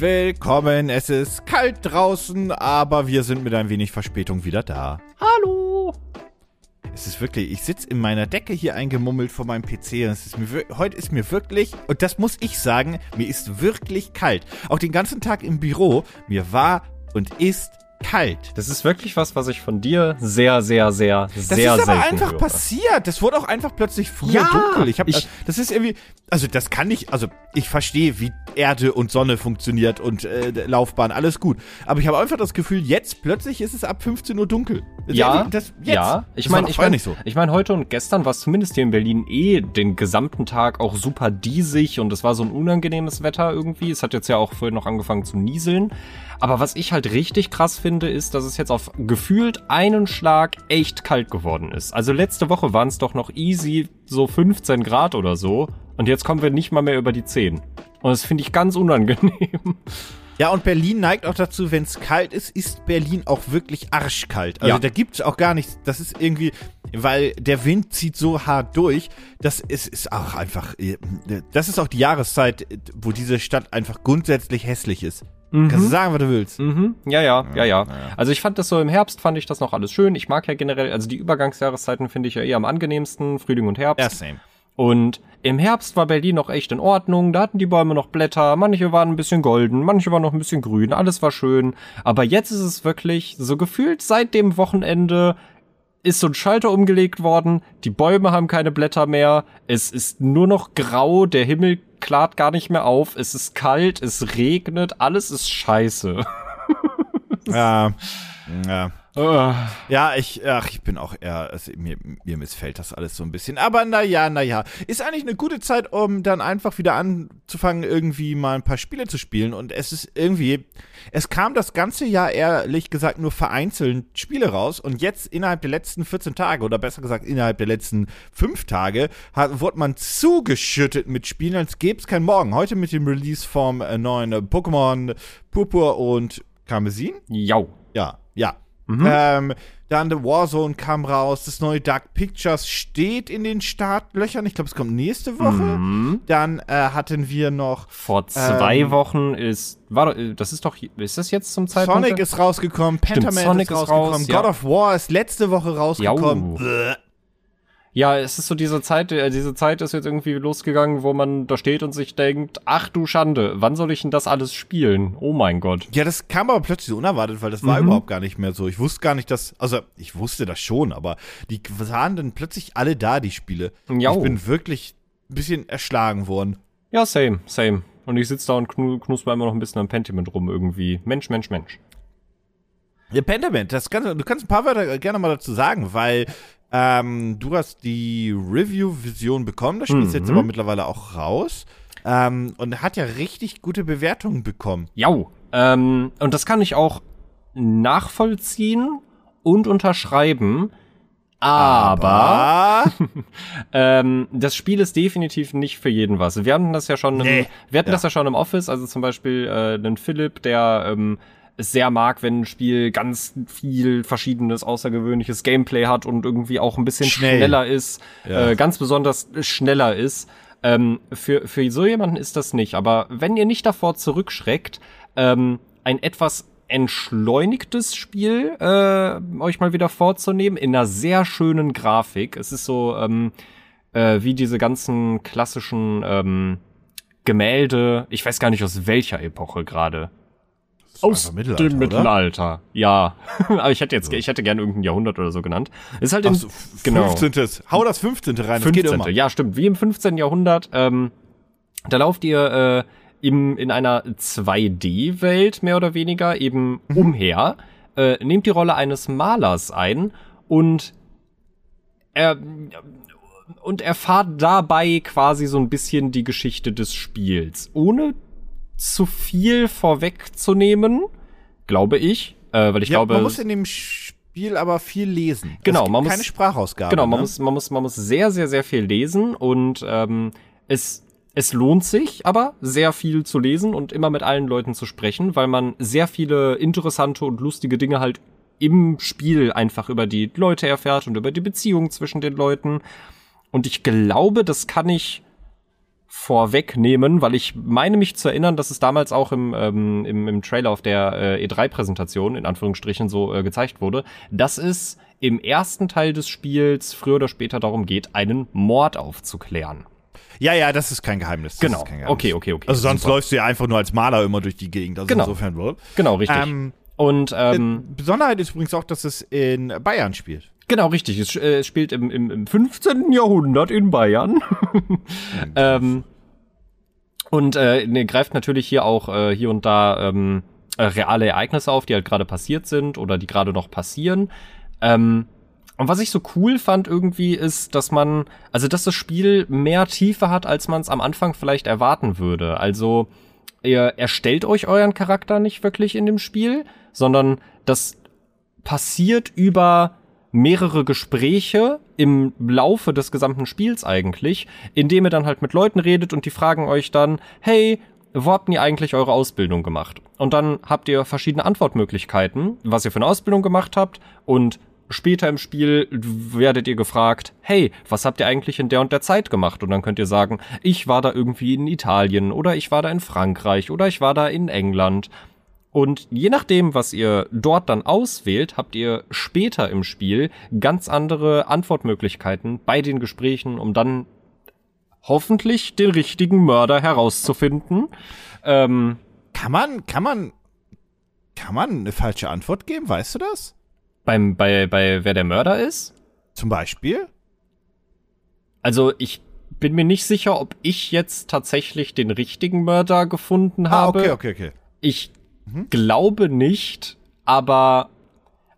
Willkommen. Es ist kalt draußen, aber wir sind mit ein wenig Verspätung wieder da. Hallo. Es ist wirklich, ich sitze in meiner Decke hier eingemummelt vor meinem PC und es ist mir, heute ist mir wirklich, und das muss ich sagen, mir ist wirklich kalt. Auch den ganzen Tag im Büro, mir war und ist kalt. Das ist wirklich was, was ich von dir sehr, sehr, sehr, das sehr, Das ist aber einfach höre. passiert. Das wurde auch einfach plötzlich früher Ja, dunkel. Ich habe, ich- das ist irgendwie, also das kann ich, also ich verstehe, wie Erde und Sonne funktioniert und äh, Laufbahn, alles gut. Aber ich habe einfach das Gefühl, jetzt plötzlich ist es ab 15 Uhr dunkel. Ja, das, jetzt. ja. Ich meine, ich meine, nicht so. ich meine, heute und gestern war es zumindest hier in Berlin eh den gesamten Tag auch super diesig und es war so ein unangenehmes Wetter irgendwie. Es hat jetzt ja auch vorhin noch angefangen zu nieseln. Aber was ich halt richtig krass finde, ist, dass es jetzt auf gefühlt einen Schlag echt kalt geworden ist. Also letzte Woche waren es doch noch easy so 15 Grad oder so. Und jetzt kommen wir nicht mal mehr über die 10. Und das finde ich ganz unangenehm. Ja, und Berlin neigt auch dazu, wenn es kalt ist, ist Berlin auch wirklich arschkalt. Also Ja. da gibt's auch gar nichts. Das ist irgendwie, weil der Wind zieht so hart durch. Das ist, ist auch einfach, äh, das ist auch die Jahreszeit, wo diese Stadt einfach grundsätzlich hässlich ist. Kannst du sagen, was du willst. Mhm. Ja, ja, ja, ja. Also ich fand das so im Herbst fand ich das noch alles schön. Ich mag ja generell, also die Übergangsjahreszeiten finde ich ja eher am angenehmsten, Frühling und Herbst. Ja, same. Und im Herbst war Berlin noch echt in Ordnung. Da hatten die Bäume noch Blätter. Manche waren ein bisschen golden, manche waren noch ein bisschen grün. Alles war schön. Aber jetzt ist es wirklich so gefühlt seit dem Wochenende ist so ein Schalter umgelegt worden. Die Bäume haben keine Blätter mehr. Es ist nur noch grau. Der Himmel klart gar nicht mehr auf. Es ist kalt. Es regnet. Alles ist scheiße. Ja, ja. Ah. Ja, ich, ach, ich bin auch eher, also mir, mir missfällt das alles so ein bisschen. Aber naja, naja. Ist eigentlich eine gute Zeit, um dann einfach wieder anzufangen, irgendwie mal ein paar Spiele zu spielen. Und es ist irgendwie, es kam das ganze Jahr ehrlich gesagt nur vereinzelt Spiele raus. Und jetzt innerhalb der letzten 14 Tage, oder besser gesagt innerhalb der letzten 5 Tage, hat, wurde man zugeschüttet mit Spielen, als gäbe es kein Morgen. Heute mit dem Release vom äh, neuen äh, Pokémon Purpur und Karmesin. Jau. Ja, ja. Ähm, dann The Warzone kam raus, das neue Dark Pictures steht in den Startlöchern. Ich glaube, es kommt nächste Woche. Mhm. Dann äh, hatten wir noch Vor zwei Ähm. Wochen ist, war, doch- das ist doch, ist das jetzt zum Zeitpunkt? Sonic ist rausgekommen, Sonic ist ist rausgekommen, raus, God ja. of War ist letzte Woche rausgekommen. Jau. Ja, es ist so diese Zeit, äh, diese Zeit ist jetzt irgendwie losgegangen, wo man da steht und sich denkt, ach du Schande, wann soll ich denn das alles spielen? Oh mein Gott. Ja, das kam aber plötzlich so unerwartet, weil das war Mhm. überhaupt gar nicht mehr so. Ich wusste gar nicht, dass, also ich wusste das schon, aber die waren dann plötzlich alle da, die Spiele. Jau. Ich bin wirklich ein bisschen erschlagen worden. Ja, same, same. Und ich sitze da und knu knusper immer noch ein bisschen am Pentiment rum irgendwie. Mensch, Mensch, Mensch. Ja, Pentiment, das kannst, du kannst ein paar Wörter gerne mal dazu sagen, weil ähm, du hast die Review-Vision bekommen, das Spiel ist jetzt Mhm. aber mittlerweile auch raus ähm, und hat ja richtig gute Bewertungen bekommen. Jau. Ähm, und das kann ich auch nachvollziehen und unterschreiben. Aber Ah, Ähm, das Spiel ist definitiv nicht für jeden was. Wir hatten das ja schon im, Nee. wir hatten Ja. das ja schon im Office, also zum Beispiel äh, einen Philipp, der ähm, es sehr mag, wenn ein Spiel ganz viel verschiedenes, außergewöhnliches Gameplay hat und irgendwie auch ein bisschen Schnell. schneller ist, Ja. äh, ganz besonders schneller ist. Ähm, für, für so jemanden ist das nicht. Aber wenn ihr nicht davor zurückschreckt, ähm, ein etwas entschleunigtes Spiel äh, euch mal wieder vorzunehmen in einer sehr schönen Grafik. Es ist so ähm, äh, wie diese ganzen klassischen ähm, Gemälde. Ich weiß gar nicht aus welcher Epoche gerade. Aus Mittelalter, dem oder? Mittelalter. Ja, aber ich hätte jetzt, ich hätte gerne irgendein Jahrhundert oder so genannt. Ist halt Ach so, genau. 15. Hau das 15. rein, das geht 15. immer. Ja, stimmt. Wie im 15. Jahrhundert. Ähm, da lauft ihr äh, im, in einer 2D-Welt mehr oder weniger eben Mhm. umher, äh, nehmt die Rolle eines Malers ein und er, und erfahrt dabei quasi so ein bisschen die Geschichte des Spiels. Ohne zu viel vorwegzunehmen, glaube ich. Äh, weil ich ja, glaube, man muss in dem Spiel aber viel lesen. Genau, man muss- keine Sprachausgabe. Genau, man ne? muss, man muss, man muss sehr, sehr, sehr viel lesen und ähm, es, es lohnt sich aber sehr viel zu lesen und immer mit allen Leuten zu sprechen, weil man sehr viele interessante und lustige Dinge halt im Spiel einfach über die Leute erfährt und über die Beziehung zwischen den Leuten. Und ich glaube, das kann ich vorwegnehmen, weil ich meine mich zu erinnern, dass es damals auch im, ähm, im, im Trailer auf der äh, E3-Präsentation in Anführungsstrichen so äh, gezeigt wurde, dass es im ersten Teil des Spiels früher oder später darum geht, einen Mord aufzuklären. Ja, ja, das ist kein Geheimnis. Das Genau. Ist kein Geheimnis. Okay, okay, okay. Also sonst Super. läufst du ja einfach nur als Maler immer durch die Gegend. Also Genau. insofern wohl. Genau, richtig. Ähm, Und ähm, äh, Besonderheit ist übrigens auch, dass es in Bayern spielt. Genau, richtig. Es, äh, spielt im, im, im 15. Jahrhundert in Bayern. ähm, und äh, ne, greift natürlich hier auch äh, hier und da ähm, äh, reale Ereignisse auf, die halt gerade passiert sind oder die gerade noch passieren. Ähm, und was ich so cool fand irgendwie ist, dass man, also dass das Spiel mehr Tiefe hat, als man es am Anfang vielleicht erwarten würde. Also ihr erstellt euch euren Charakter nicht wirklich in dem Spiel, sondern das passiert über mehrere Gespräche im Laufe des gesamten Spiels eigentlich, indem ihr dann halt mit Leuten redet und die fragen euch dann, hey, wo habt ihr eigentlich eure Ausbildung gemacht? Und dann habt ihr verschiedene Antwortmöglichkeiten, was ihr für eine Ausbildung gemacht habt und später im Spiel werdet ihr gefragt, hey, was habt ihr eigentlich in der und der Zeit gemacht? Und dann könnt ihr sagen, ich war da irgendwie in Italien oder ich war da in Frankreich oder ich war da in England. Und je nachdem, was ihr dort dann auswählt, habt ihr später im Spiel ganz andere Antwortmöglichkeiten bei den Gesprächen, um dann hoffentlich den richtigen Mörder herauszufinden. Ähm, Kann man, kann man, kann man eine falsche Antwort geben? Weißt du das? beim, bei, bei wer der Mörder ist. Zum Beispiel? Also ich bin mir nicht sicher, ob ich jetzt tatsächlich den richtigen Mörder gefunden habe. Ah, okay, okay, okay. Ich glaube nicht, aber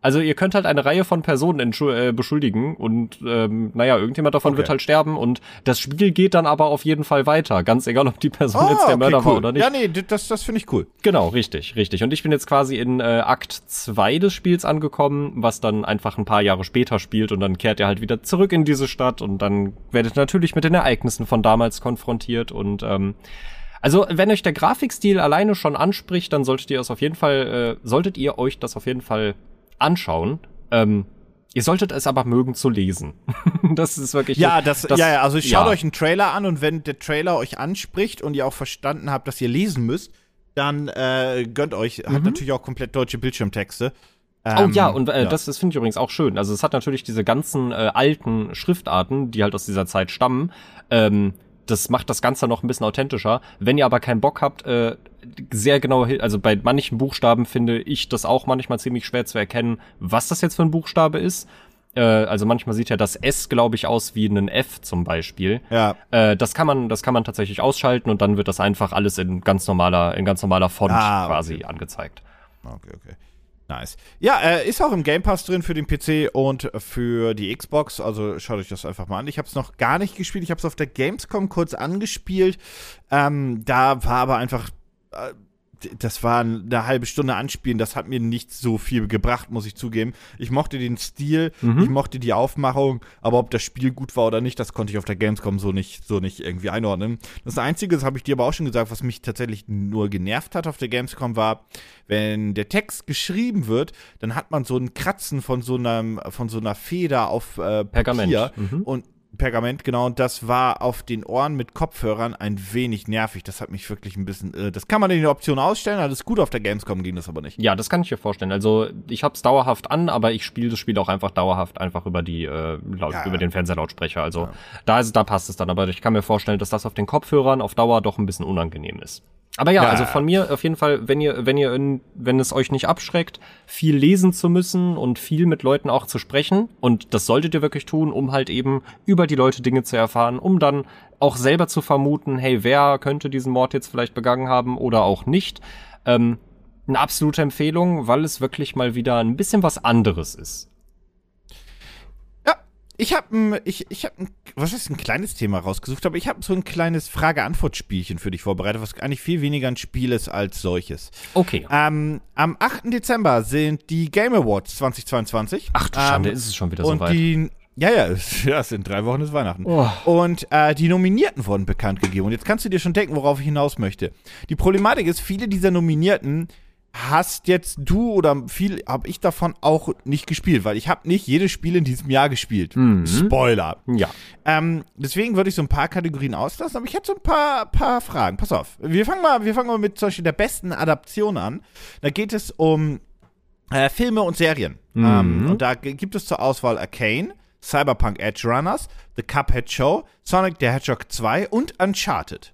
also ihr könnt halt eine Reihe von Personen äh, beschuldigen und ähm, naja, irgendjemand davon Okay. wird halt sterben und das Spiel geht dann aber auf jeden Fall weiter, ganz egal, ob die Person Ah, jetzt der okay, Mörder cool. war oder nicht. Ja, nee, das, das finde ich cool. Genau, richtig, richtig. Und ich bin jetzt quasi in äh, Akt 2 des Spiels angekommen, was dann einfach ein paar Jahre später spielt und dann kehrt ihr halt wieder zurück in diese Stadt und dann werdet ihr natürlich mit den Ereignissen von damals konfrontiert und ähm, also wenn euch der Grafikstil alleine schon anspricht, dann solltet ihr es auf jeden Fall, äh, solltet ihr euch das auf jeden Fall anschauen. Ähm, ihr solltet es aber mögen zu lesen. das ist wirklich Ja, das, ja, ja, also schaut ja. euch einen Trailer an und wenn der Trailer euch anspricht und ihr auch verstanden habt, dass ihr lesen müsst, dann äh, gönnt euch. Hat natürlich auch komplett deutsche Bildschirmtexte. Mhm. Oh Ähm, ja, und äh, ja. das, das finde ich übrigens auch schön. Also es hat natürlich diese ganzen äh, alten Schriftarten, die halt aus dieser Zeit stammen. Ähm, das macht das Ganze noch ein bisschen authentischer. Wenn ihr aber keinen Bock habt, äh, sehr genau, also bei manchen Buchstaben finde ich das auch manchmal ziemlich schwer zu erkennen, was das jetzt für ein Buchstabe ist. Äh, also manchmal sieht ja das S, glaube ich, aus wie ein F zum Beispiel. Ja. Äh, das kann man, das kann man tatsächlich ausschalten und dann wird das einfach alles in ganz normaler, in ganz normaler Font Ah, okay. quasi angezeigt. Okay, okay. Nice. Ja, äh, ist auch im Game Pass drin für den PC und für die Xbox. Also schaut euch das einfach mal an. Ich habe es noch gar nicht gespielt. Ich habe es auf der Gamescom kurz angespielt. Ähm, da war aber einfach. Äh, das war eine halbe Stunde anspielen, das hat mir nicht so viel gebracht, muss ich zugeben. Ich mochte den Stil, Mhm. ich mochte die Aufmachung, aber ob das Spiel gut war oder nicht, das konnte ich auf der Gamescom so nicht, so nicht irgendwie einordnen. Das Einzige, das habe ich dir aber auch schon gesagt, was mich tatsächlich nur genervt hat auf der Gamescom war, wenn der Text geschrieben wird, dann hat man so ein Kratzen von so einem, von so einer Feder auf äh, Pergament. Papier Mhm. und Pergament, genau, und das war auf den Ohren mit Kopfhörern ein wenig nervig. Das hat mich wirklich ein bisschen. Äh, das kann man in der Option ausstellen, alles gut, auf der Gamescom ging das aber nicht. Ja, das kann ich mir vorstellen. Also ich hab's dauerhaft an, aber ich spiele das Spiel auch einfach dauerhaft einfach über die äh, laut, Ja. über den Fernsehlautsprecher. Also da ist da passt es dann, aber ich kann mir vorstellen, dass das auf den Kopfhörern auf Dauer doch ein bisschen unangenehm ist. Aber ja, Ja. also von mir auf jeden Fall, wenn ihr wenn ihr in, wenn es euch nicht abschreckt, viel lesen zu müssen und viel mit Leuten auch zu sprechen und das solltet ihr wirklich tun, um halt eben über die Leute Dinge zu erfahren, um dann auch selber zu vermuten, hey, wer könnte diesen Mord jetzt vielleicht begangen haben oder auch nicht. Ähm, eine absolute Empfehlung, weil es wirklich mal wieder ein bisschen was anderes ist. Ich habe ich, ich hab ein, was ist ein kleines Thema rausgesucht, aber ich habe so ein kleines Frage-Antwort-Spielchen für dich vorbereitet, was eigentlich viel weniger ein Spiel ist als solches. Okay. Ähm, am 8. Dezember sind die Game Awards 2022. Ach du Schande, ähm, ist es schon wieder und soweit. die ja, ja, es, ja, es sind drei Wochen ist Weihnachten. Oh. Und äh, die Nominierten wurden bekannt gegeben. Und jetzt kannst du dir schon denken, worauf ich hinaus möchte. Die Problematik ist, viele dieser Nominierten hast jetzt du oder viel habe ich davon auch nicht gespielt, weil ich habe nicht jedes Spiel in diesem Jahr gespielt. Mhm. Spoiler. Ja. Ähm, deswegen würde ich so ein paar Kategorien auslassen, aber ich hätte so ein paar, paar Fragen. Pass auf. Wir fangen mal, wir fangen mal mit zum Beispiel der besten Adaption an. Da geht es um äh, Filme und Serien. Mhm. Ähm, und da gibt es zur Auswahl Arcane, Cyberpunk Edge Runners, The Cuphead Show, Sonic the Hedgehog 2 und Uncharted.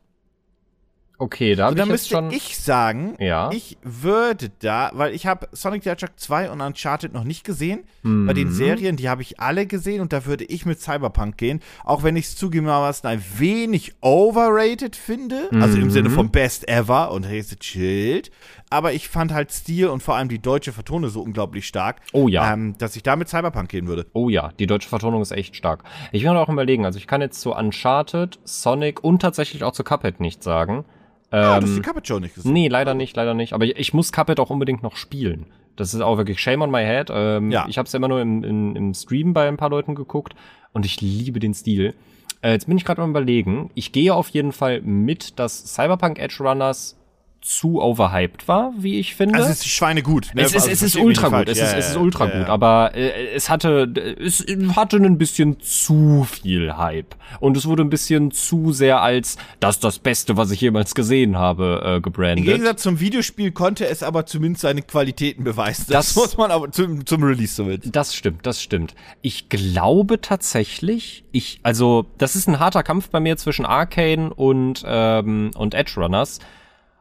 Okay, da habe da ich jetzt müsste schon. ich sagen, Ja. ich würde da, weil ich habe Sonic the Hedgehog 2 und Uncharted noch nicht gesehen. Bei den Mhm. Serien, die habe ich alle gesehen und da würde ich mit Cyberpunk gehen. Auch wenn ich es zugegebenermaßen ein wenig overrated finde. Also im Mhm. Sinne von Best Ever und hey, chillt. Aber ich fand halt Stil und vor allem die deutsche Vertone so unglaublich stark, Oh ja. ähm, dass ich da mit Cyberpunk gehen würde. Oh ja, die deutsche Vertonung ist echt stark. Ich will auch überlegen, also ich kann jetzt zu Uncharted, Sonic und tatsächlich auch zu Cuphead nichts sagen. Ah, Ähm, das ist die Cuphead Show nicht gesehen. nee, leider nicht, leider nicht. Aber ich, ich muss Cuphead auch unbedingt noch spielen. Das ist auch wirklich shame on my head. Ähm, Ja. Ich habe es immer nur im, im, im Stream bei ein paar Leuten geguckt und ich liebe den Stil. Äh, jetzt bin ich gerade am überlegen. Ich gehe auf jeden Fall mit, dass Cyberpunk Edge Runners zu overhyped war, wie ich finde. Also es ist Schweinegut. Ne? Es ist, Also, es ist ultra gut, es ist, es ist ultra ja, gut, aber äh, es hatte, es hatte ein bisschen zu viel Hype und es wurde ein bisschen zu sehr als das das Beste, was ich jemals gesehen habe, äh, Im gebrandet. Gegensatz zum Videospiel konnte es aber zumindest seine Qualitäten beweisen. Das, Das- muss man aber zum, zum Release so mit. Das stimmt, das stimmt. Ich glaube tatsächlich, ich, also, das ist ein harter Kampf bei mir zwischen Arcane und, ähm, und Edge Runners.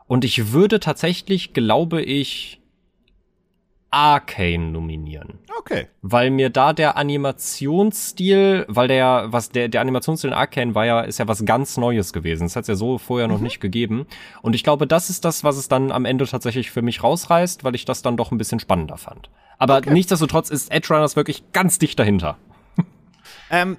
Und ich würde tatsächlich, glaube ich, Arcane nominieren. Okay. weil mir da der Animationsstil, weil der, was der, der Animationsstil in Arcane war ja, ist ja was ganz Neues gewesen. Das hat es ja so vorher noch nicht gegeben. Und ich glaube, das ist das, was es dann am Ende tatsächlich für mich rausreißt, weil ich das dann doch ein bisschen spannender fand. Aber nichtsdestotrotz ist Edge Runners wirklich ganz dicht dahinter. Ähm,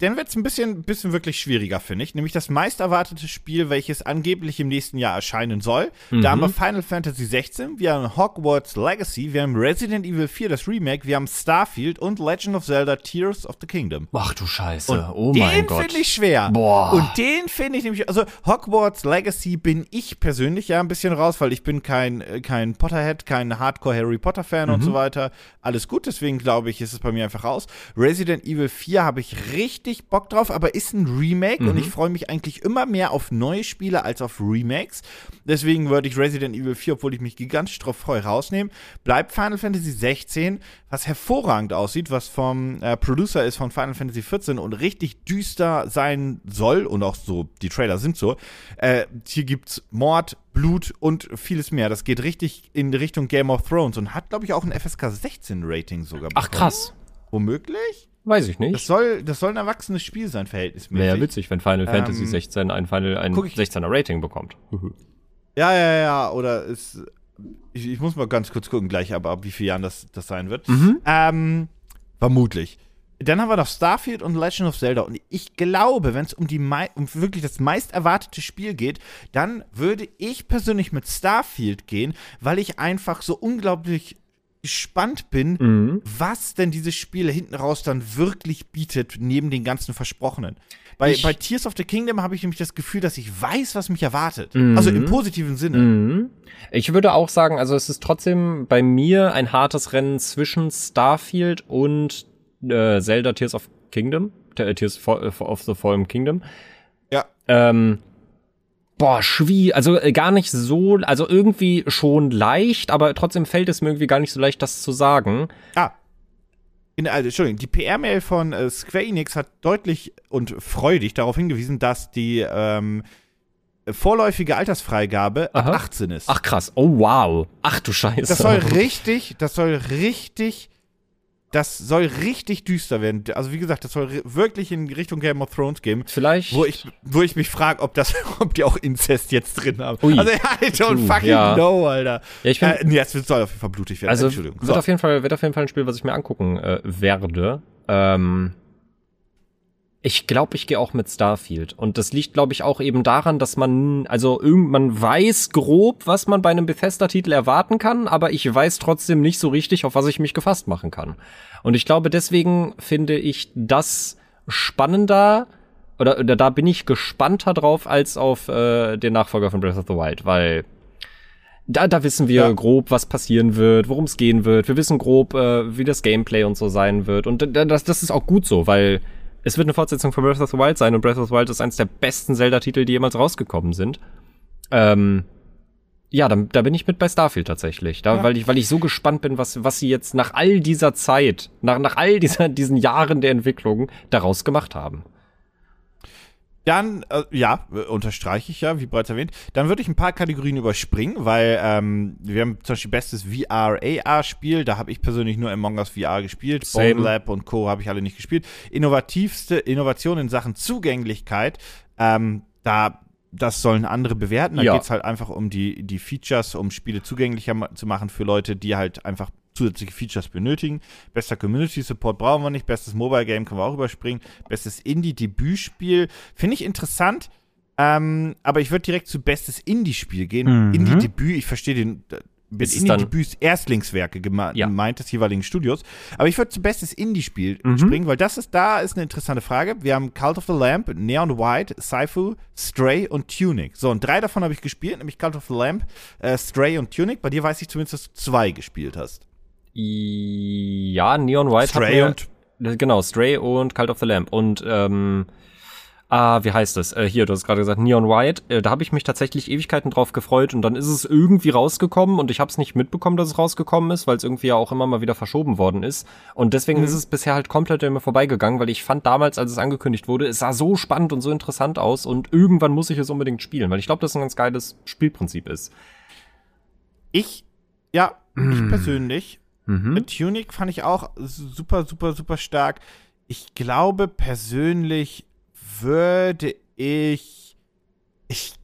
dann wird's ein bisschen, bisschen wirklich schwieriger, finde ich. Nämlich das meist erwartete Spiel, welches angeblich im nächsten Jahr erscheinen soll. Da haben wir Final Fantasy 16, wir haben Hogwarts Legacy, wir haben Resident Evil 4, das Remake, wir haben Starfield und Legend of Zelda Tears of the Kingdom. Ach du Scheiße, Und oh den mein Gott. finde ich schwer. Boah. Und den finde ich nämlich, also Hogwarts Legacy bin ich persönlich ja ein bisschen raus, weil ich bin kein, äh, kein Potterhead, kein Hardcore Harry Potter Fan Mhm. und so weiter. Alles gut, deswegen glaube ich, ist es bei mir einfach raus. Resident Evil 4 habe ich richtig Bock drauf, aber ist ein Remake Mhm. und ich freue mich eigentlich immer mehr auf neue Spiele als auf Remakes. Deswegen würde ich Resident Evil 4, obwohl ich mich gigantisch drauf freue, rausnehmen. Bleibt Final Fantasy 16, was hervorragend aussieht, was vom äh, Producer ist von Final Fantasy 14 und richtig düster sein soll und auch so, die Trailer sind so. Äh, hier gibt's Mord, Blut und vieles mehr. Das geht richtig in Richtung Game of Thrones und hat, glaube ich, auch ein FSK 16 Rating sogar. Ach bekommen. krass. Womöglich? Weiß ich Das nicht. soll, das soll ein erwachsenes Spiel sein, verhältnismäßig. Wäre ja witzig, wenn Final Fantasy Ähm, 16 ein Final, ein guck ich- 16er Rating bekommt. Ja, ja, ja, oder ist. Ich, ich muss mal ganz kurz gucken, gleich, aber ab wie vielen Jahren das, das sein wird. Ähm, vermutlich. Dann haben wir noch Starfield und Legend of Zelda. Und ich glaube, wenn es um, die um wirklich das meist erwartete Spiel geht, dann würde ich persönlich mit Starfield gehen, weil ich einfach so unglaublich gespannt bin, Mhm. was denn dieses Spiel hinten raus dann wirklich bietet, neben den ganzen Versprochenen. Bei, bei Tears of the Kingdom habe ich nämlich das Gefühl, dass ich weiß, was mich erwartet. Mhm. Also im positiven Sinne. Mhm. Ich würde auch sagen, also es ist trotzdem bei mir ein hartes Rennen zwischen Starfield und äh, Zelda Tears of Kingdom, äh, Tears äh, of the Fallen Kingdom. Ja. Ähm, boah, schwie, also äh, gar nicht so, also irgendwie schon leicht, aber trotzdem fällt es mir irgendwie gar nicht so leicht, das zu sagen. Ah. In, also, Entschuldigung, die PR-Mail von äh, Square Enix hat deutlich und freudig darauf hingewiesen, dass die ähm, vorläufige Altersfreigabe ab Aha. 18 ist. Ach krass, oh wow. Ach du Scheiße. Das soll richtig, das soll richtig, das soll richtig düster werden. Also wie gesagt, das soll wirklich in Richtung Game of Thrones gehen. Vielleicht. Wo ich, wo ich mich frage, ob das, ob die auch Inzest jetzt drin haben. Ui. Also I don't Puh, fucking ja. know, Alter. Ja, ich bin- äh, nee, es soll auf jeden Fall blutig werden. Also Entschuldigung. wird auf jeden Fall wird auf jeden Fall ein Spiel, was ich mir angucken äh, werde. Ähm, ich glaube, ich gehe auch mit Starfield und das liegt, glaube ich, auch eben daran, dass man also irgend man weiß grob, was man bei einem Bethesda-Titel erwarten kann, aber ich weiß trotzdem nicht so richtig, auf was ich mich gefasst machen kann. Und ich glaube, deswegen finde ich das spannender oder, oder da bin ich gespannter drauf als auf äh, den Nachfolger von Breath of the Wild, weil Da, da wissen wir ja. grob, was passieren wird, worum es gehen wird. Wir wissen grob, äh, wie das Gameplay und so sein wird. Und das, das ist auch gut so, weil es wird eine Fortsetzung von Breath of the Wild sein und Breath of the Wild ist eines der besten Zelda-Titel, die jemals rausgekommen sind. Ähm, ja, da, da bin ich mit bei Starfield tatsächlich. Da, ja. weil, ich, weil ich so gespannt bin, was, was sie jetzt nach all dieser Zeit, nach, nach all dieser, diesen Jahren der Entwicklung daraus gemacht haben. Dann, äh, ja, unterstreiche ich ja, wie bereits erwähnt. Dann würde ich ein paar Kategorien überspringen, weil ähm, wir haben zum Beispiel bestes VR-AR-Spiel. Da habe ich persönlich nur Among Us VR gespielt. Same. Bone Lab und Co. habe ich alle nicht gespielt. Innovativste Innovation in Sachen Zugänglichkeit. Ähm, da das sollen andere bewerten. Da ja. geht es halt einfach um die, die Features, um Spiele zugänglicher ma zu machen für Leute, die halt einfach zusätzliche Features benötigen. Bester Community Support brauchen wir nicht. Bestes Mobile Game können wir auch überspringen. Bestes Indie-Debütspiel. Finde ich interessant. Ähm, aber ich würde direkt zu bestes Indie-Spiel gehen. Mhm. Indie-Debüt, ich verstehe den, mit Indie-Debüts Erstlingswerke geme ja. gemeint des jeweiligen Studios. Aber ich würde zu bestes Indie-Spiel mhm. springen, weil das ist da ist eine interessante Frage. Wir haben Cult of the Lamp, Neon White, Saifu, Stray und Tunic. So, und drei davon habe ich gespielt, nämlich Cult of the Lamp, äh, Stray und Tunic. Bei dir weiß ich zumindest, dass du zwei gespielt hast. Ja, Neon White. Stray und. Genau, Stray und Cult of the Lamp. Und, ähm, ah, wie heißt das? Äh, hier, du hast gerade gesagt, Neon White. Äh, da habe ich mich tatsächlich Ewigkeiten drauf gefreut und dann ist es irgendwie rausgekommen und ich habe es nicht mitbekommen, dass es rausgekommen ist, weil es irgendwie ja auch immer mal wieder verschoben worden ist. Und deswegen mhm. ist es bisher halt komplett an mir vorbeigegangen, weil ich fand damals, als es angekündigt wurde, es sah so spannend und so interessant aus und irgendwann muss ich es unbedingt spielen, weil ich glaube, das ein ganz geiles Spielprinzip ist. Ich, ja, ich mm. persönlich Mhm. Tunic fand ich auch super, super, super stark. Ich glaube persönlich würde ich. Ich.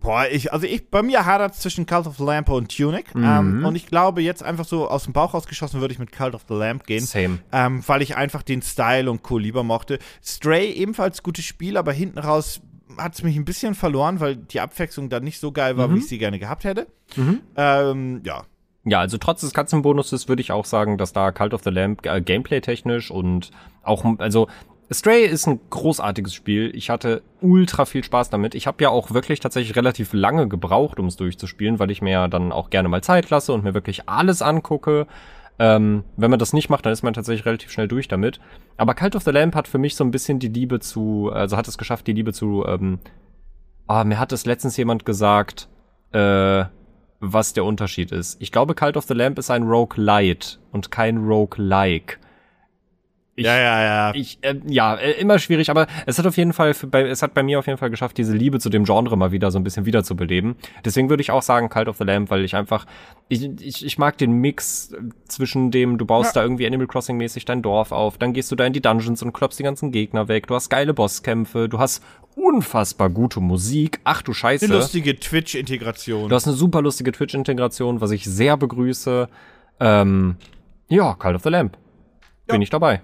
Boah, ich, also ich, bei mir hadert es zwischen Cult of the Lamp und Tunic. Mhm. Ähm, und ich glaube, jetzt einfach so aus dem Bauch rausgeschossen würde ich mit Cult of the Lamp gehen. Same. Ähm, weil ich einfach den Style und Co. lieber mochte. Stray ebenfalls gutes Spiel, aber hinten raus hat es mich ein bisschen verloren, weil die Abwechslung da nicht so geil war, mhm. wie ich sie gerne gehabt hätte. Mhm. Ähm, ja, ja, also trotz des Katzenbonuses würde ich auch sagen, dass da Cult of the Lamp äh, gameplay-technisch und auch, also Stray ist ein großartiges Spiel. Ich hatte ultra viel Spaß damit. Ich habe ja auch wirklich tatsächlich relativ lange gebraucht, um es durchzuspielen, weil ich mir ja dann auch gerne mal Zeit lasse und mir wirklich alles angucke. Ähm, wenn man das nicht macht, dann ist man tatsächlich relativ schnell durch damit. Aber Cult of the Lamp hat für mich so ein bisschen die Liebe zu, also hat es geschafft, die Liebe zu, ähm, ah, mir hat es letztens jemand gesagt, äh, was der Unterschied ist. Ich glaube, Cult of the Lamp ist ein Rogue Light und kein Rogue Like. Ich, ja, ja, ja. Ich, äh, ja, immer schwierig, aber es hat auf jeden Fall, bei, es hat bei mir auf jeden Fall geschafft, diese Liebe zu dem Genre mal wieder so ein bisschen wiederzubeleben. Deswegen würde ich auch sagen Cult of the Lamp, weil ich einfach, ich, ich, ich mag den Mix zwischen dem, du baust ja. da irgendwie Animal Crossing mäßig dein Dorf auf, dann gehst du da in die Dungeons und klopfst die ganzen Gegner weg, du hast geile Bosskämpfe, du hast unfassbar gute Musik. Ach du Scheiße. Eine lustige Twitch-Integration. Du hast eine super lustige Twitch-Integration, was ich sehr begrüße. Ähm, ja, Cult of the Lamp. Bin ich dabei.